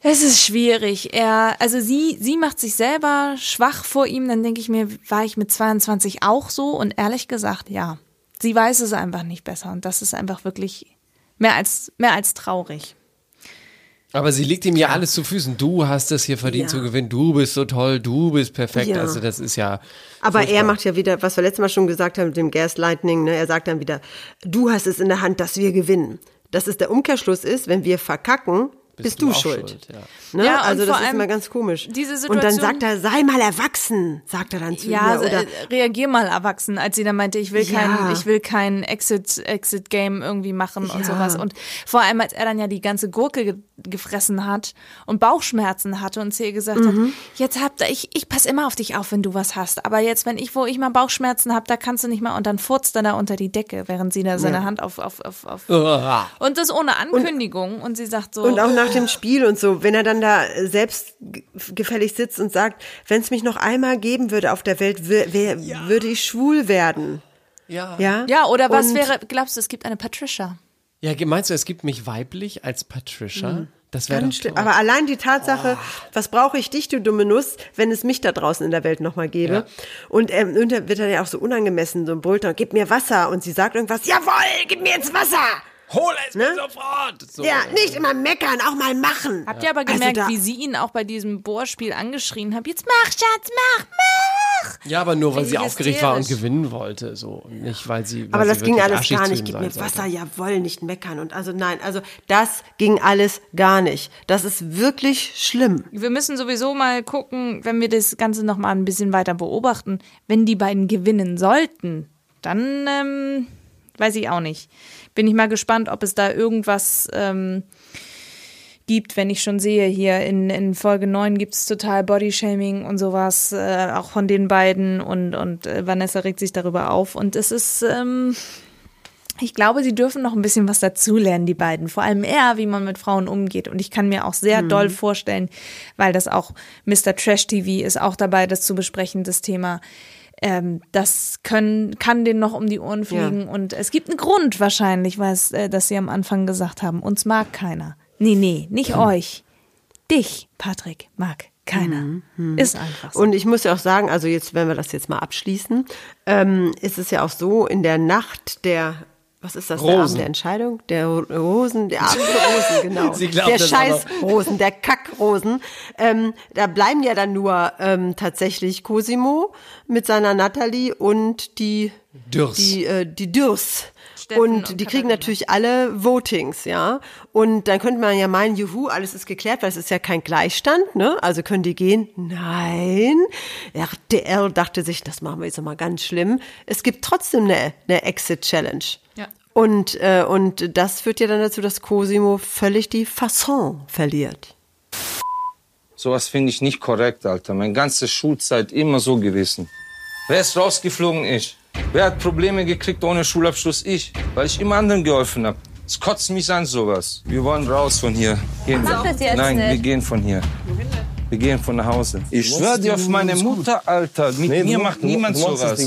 Speaker 4: es ist schwierig. Er, also sie, sie macht sich selber schwach vor ihm. Dann denke ich mir, war ich mit 22 auch so? Und ehrlich gesagt, ja. Sie weiß es einfach nicht besser. Und das ist einfach wirklich mehr als, mehr als traurig.
Speaker 5: Aber sie legt ihm ja alles zu Füßen. Du hast es hier verdient
Speaker 6: Ja.
Speaker 5: zu gewinnen. Du bist so toll. Du bist perfekt.
Speaker 6: Ja.
Speaker 5: Also das ist ja.
Speaker 6: Aber er
Speaker 5: furchtbar.
Speaker 6: macht ja wieder, was wir letztes Mal schon gesagt haben mit dem Gaslighting, ne? er sagt dann wieder, du hast es in der Hand, dass wir gewinnen. Dass es der Umkehrschluss ist, wenn wir verkacken, bist,
Speaker 5: du
Speaker 6: du,
Speaker 5: auch
Speaker 6: schuld.
Speaker 5: schuld, ja.
Speaker 6: Ne?
Speaker 4: Ja, und
Speaker 6: also das ist immer ganz komisch.
Speaker 4: diese
Speaker 6: und dann
Speaker 4: Situation-
Speaker 6: sagt er, sei mal erwachsen, sagt er dann zu
Speaker 4: Ja,
Speaker 6: ihr. Oder,
Speaker 4: äh, reagier mal erwachsen, als sie dann meinte, ich will
Speaker 6: Ja.
Speaker 4: kein, ich will kein Exit, Exit Game irgendwie machen und
Speaker 6: Ja.
Speaker 4: sowas. Und vor allem, als er dann ja die ganze Gurke ge gefressen hat und Bauchschmerzen hatte und zu ihr gesagt
Speaker 6: Mhm.
Speaker 4: hat, jetzt habt ich, ich pass immer auf dich auf, wenn du was hast. Aber jetzt, wenn ich, wo ich mal Bauchschmerzen habe, da kannst du nicht mal und dann furzt er da unter die Decke, während sie da seine
Speaker 6: Ja.
Speaker 4: Hand auf, auf, auf, auf. Und das ohne Ankündigung. Und, sie sagt so.
Speaker 6: und auch nach dem Spiel und so, wenn er dann da selbst ge- gefällig sitzt und sagt, wenn es mich noch einmal geben würde auf der Welt, wär, würde ich schwul werden.
Speaker 5: Ja.
Speaker 6: Ja,
Speaker 4: Ja, oder was
Speaker 6: Und-
Speaker 4: wäre, glaubst du, es gibt eine Patricia?
Speaker 5: Ja, meinst du, es gibt mich weiblich als Patricia? Das wäre
Speaker 6: schlimm.
Speaker 5: toll.
Speaker 6: Aber allein die Tatsache, was brauche ich dich, du dumme Nuss, wenn es mich da draußen in der Welt nochmal gäbe.
Speaker 5: Ja.
Speaker 6: Und, ähm, und dann wird dann ja auch so unangemessen, so brüllt er, gib mir Wasser. Und sie sagt irgendwas, jawohl, gib mir jetzt Wasser.
Speaker 5: Hol es
Speaker 6: Ne?
Speaker 5: mir sofort! So.
Speaker 6: Ja, nicht immer meckern, auch mal machen.
Speaker 4: Habt ihr aber
Speaker 6: Also
Speaker 4: gemerkt,
Speaker 6: da-
Speaker 4: wie sie ihn auch bei diesem Bohrspiel angeschrien hat? Jetzt mach, Schatz, mach, mach!
Speaker 5: Ja, aber nur weil sie aufgeregt war und gewinnen wollte, so. Nicht, weil sie. Weil
Speaker 6: Aber
Speaker 5: sie
Speaker 6: das ging alles gar nicht. Gib mir
Speaker 5: sollte.
Speaker 6: Wasser, jawohl, nicht meckern. Und also nein, also das ging alles gar nicht. Das ist wirklich schlimm.
Speaker 4: Wir müssen sowieso mal gucken, wenn wir das Ganze noch mal ein bisschen weiter beobachten. Wenn die beiden gewinnen sollten, dann ähm, weiß ich auch nicht. Bin ich mal gespannt, ob es da irgendwas ähm, gibt, wenn ich schon sehe, hier in, in Folge 9 gibt es total Bodyshaming und sowas, äh, auch von den beiden und, und äh, Vanessa regt sich darüber auf. Und es ist, ähm, ich glaube, sie dürfen noch ein bisschen was dazulernen, die beiden. Vor allem er, wie man mit Frauen umgeht. Und ich kann mir auch sehr
Speaker 6: Mhm.
Speaker 4: doll vorstellen, weil das auch Mr. Trash TV ist auch dabei, das zu besprechen, das Thema. Ähm, das können, kann denen noch um die Ohren fliegen. Und es gibt einen Grund wahrscheinlich, weil es, äh, dass sie am Anfang gesagt haben, uns mag keiner. Nee, nee, nicht euch. Dich, Patrick, mag keiner. Ist einfach so.
Speaker 6: Und ich muss ja auch sagen, also jetzt, wenn wir das jetzt mal abschließen, ähm, ist es ja auch so, in der Nacht der, was ist das, der
Speaker 5: Rosen.
Speaker 6: Abend der Entscheidung? Der Rosen, der Abend der Rosen, genau.
Speaker 5: Sie glaubt
Speaker 6: der
Speaker 5: noch.
Speaker 6: Scheißrosen, der Kackrosen. Ähm, da bleiben ja dann nur ähm, tatsächlich Cosimo mit seiner Natalie und die,
Speaker 5: Dürs.
Speaker 6: die, äh, die Dürs.
Speaker 4: Steffen
Speaker 6: und
Speaker 4: und
Speaker 6: die kriegen
Speaker 4: Katharina.
Speaker 6: natürlich alle Votings, ja. Und dann könnte man ja meinen, juhu, alles ist geklärt, weil es ist ja kein Gleichstand, ne? Also können die gehen? Nein. RTL dachte sich, das machen wir jetzt mal ganz schlimm. Es gibt trotzdem eine, eine Exit-Challenge. Und, äh, und das führt ja dann dazu, dass Cosimo völlig die Fasson verliert.
Speaker 11: Sowas finde ich nicht korrekt, Alter. Meine ganze Schulzeit immer so gewesen. Wer ist rausgeflogen? Ich. Wer hat Probleme gekriegt ohne Schulabschluss? Ich. Weil ich immer anderen geholfen habe. Es kotzt mich an, sowas. Wir wollen raus von hier. Gehen
Speaker 15: Mach
Speaker 11: wir.
Speaker 15: das jetzt
Speaker 11: Nein,
Speaker 15: nicht.
Speaker 11: wir gehen von hier. Wir gehen von nach Hause. Ich schwör dir auf meine Mutter, Alter. Mit
Speaker 9: Nee,
Speaker 11: mir macht niemand sowas.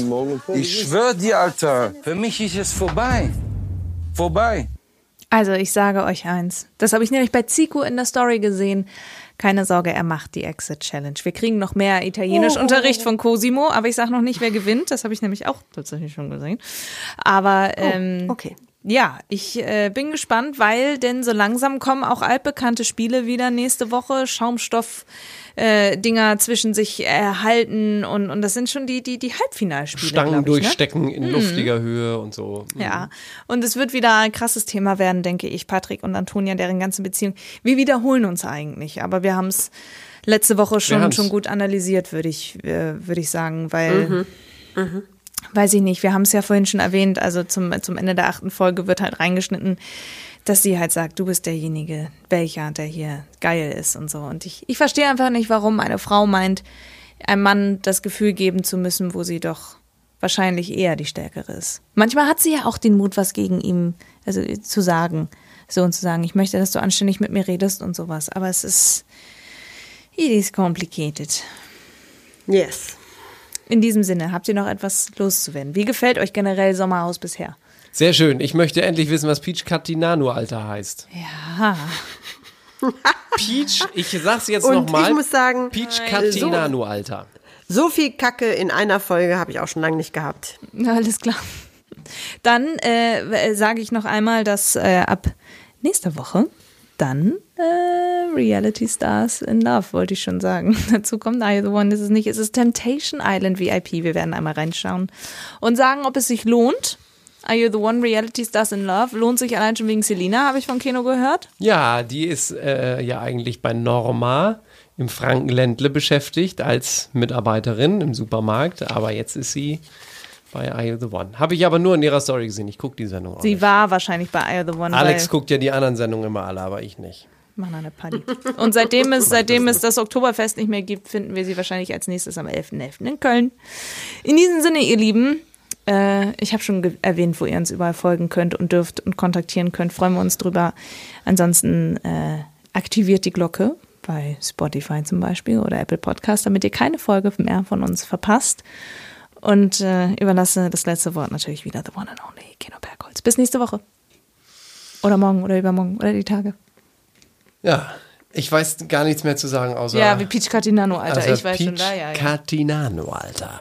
Speaker 11: Ich schwör dir, Alter. Für mich ist es vorbei. Vorbei.
Speaker 4: Also ich sage euch eins. Das habe ich nämlich bei Zico in der Story gesehen. Keine Sorge, er macht die Exit Challenge. Wir kriegen noch mehr Italienisch-Unterricht von Cosimo, aber ich sage noch nicht, wer gewinnt. Das habe ich nämlich auch tatsächlich schon gesehen. Aber ähm,
Speaker 6: okay.
Speaker 4: Ja, ich äh, bin gespannt, weil denn so langsam kommen auch altbekannte Spiele wieder nächste Woche. Schaumstoff. Äh, Dinger zwischen sich erhalten und, und das sind schon die, die, die Halbfinalspiele.
Speaker 5: Stangen
Speaker 4: ich, ne?
Speaker 5: durchstecken in
Speaker 4: Mhm.
Speaker 5: luftiger Höhe und so.
Speaker 4: Ja, und es wird wieder ein krasses Thema werden, denke ich, Patrick und Antonia, deren ganze Beziehung. Wir wiederholen uns eigentlich, aber wir haben es letzte Woche schon, schon gut analysiert, würde ich, äh, würde ich sagen, weil,
Speaker 6: Mhm.
Speaker 4: Weiß ich nicht, wir haben es ja vorhin schon erwähnt, also zum, zum Ende der achten Folge wird halt reingeschnitten, dass sie halt sagt, du bist derjenige, welcher, der hier geil ist und so. Und ich, ich verstehe einfach nicht, warum eine Frau meint, einem Mann das Gefühl geben zu müssen, wo sie doch wahrscheinlich eher die Stärkere ist. Manchmal hat sie ja auch den Mut, was gegen ihn also zu sagen. So und zu sagen, ich möchte, dass du anständig mit mir redest und sowas. Aber es ist, it is complicated.
Speaker 6: Yes.
Speaker 4: In diesem Sinne, habt ihr noch etwas loszuwerden? Wie gefällt euch generell Sommerhaus bisher?
Speaker 5: Sehr schön. Ich möchte endlich wissen, was Peach Catinano Alter heißt.
Speaker 4: Ja.
Speaker 5: Peach, ich sag's jetzt
Speaker 6: Und
Speaker 5: nochmal.
Speaker 6: ich muss sagen,
Speaker 5: Peach. Catinano Alter.
Speaker 6: So viel Kacke in einer Folge habe ich auch schon lange nicht gehabt.
Speaker 4: Na, alles klar. Dann äh, sage ich noch einmal, dass äh, ab nächster Woche dann äh, Reality Stars in Love, wollte ich schon sagen. Dazu kommt I the One, ist es nicht. Es ist Temptation Island VIP. Wir werden einmal reinschauen und sagen, ob es sich lohnt. Are You the One Reality Stars in Love? Lohnt sich allein schon wegen Selina, habe ich von Keno gehört.
Speaker 5: Ja, die ist äh, ja eigentlich bei Norma im Frankenländle beschäftigt als Mitarbeiterin im Supermarkt, aber jetzt ist sie bei Are You the One. Habe ich aber nur in ihrer Story gesehen. Ich gucke die Sendung auch.
Speaker 4: Sie war wahrscheinlich bei I the One.
Speaker 5: Alex guckt ja die anderen Sendungen immer alle, aber ich nicht.
Speaker 4: Machen eine Party. Und seitdem es, seitdem es das Oktoberfest nicht mehr gibt, finden wir sie wahrscheinlich als nächstes am 11.11. in Köln. In diesem Sinne, ihr Lieben, äh, ich habe schon erwähnt, wo ihr uns überall folgen könnt und dürft und kontaktieren könnt. Freuen wir uns drüber. Ansonsten äh, aktiviert die Glocke bei Spotify zum Beispiel oder Apple Podcast, damit ihr keine Folge mehr von uns verpasst. Und äh, überlasse das letzte Wort natürlich wieder The One and Only Keno Bergholz. Bis nächste Woche. Oder morgen oder übermorgen oder die Tage.
Speaker 5: Ja, ich weiß gar nichts mehr zu sagen, außer.
Speaker 4: Ja, wie Peach Catinano, Alter.
Speaker 5: Also
Speaker 4: ich weiß schon
Speaker 5: Peach
Speaker 4: da, ja. ja.
Speaker 5: Catinano, Alter.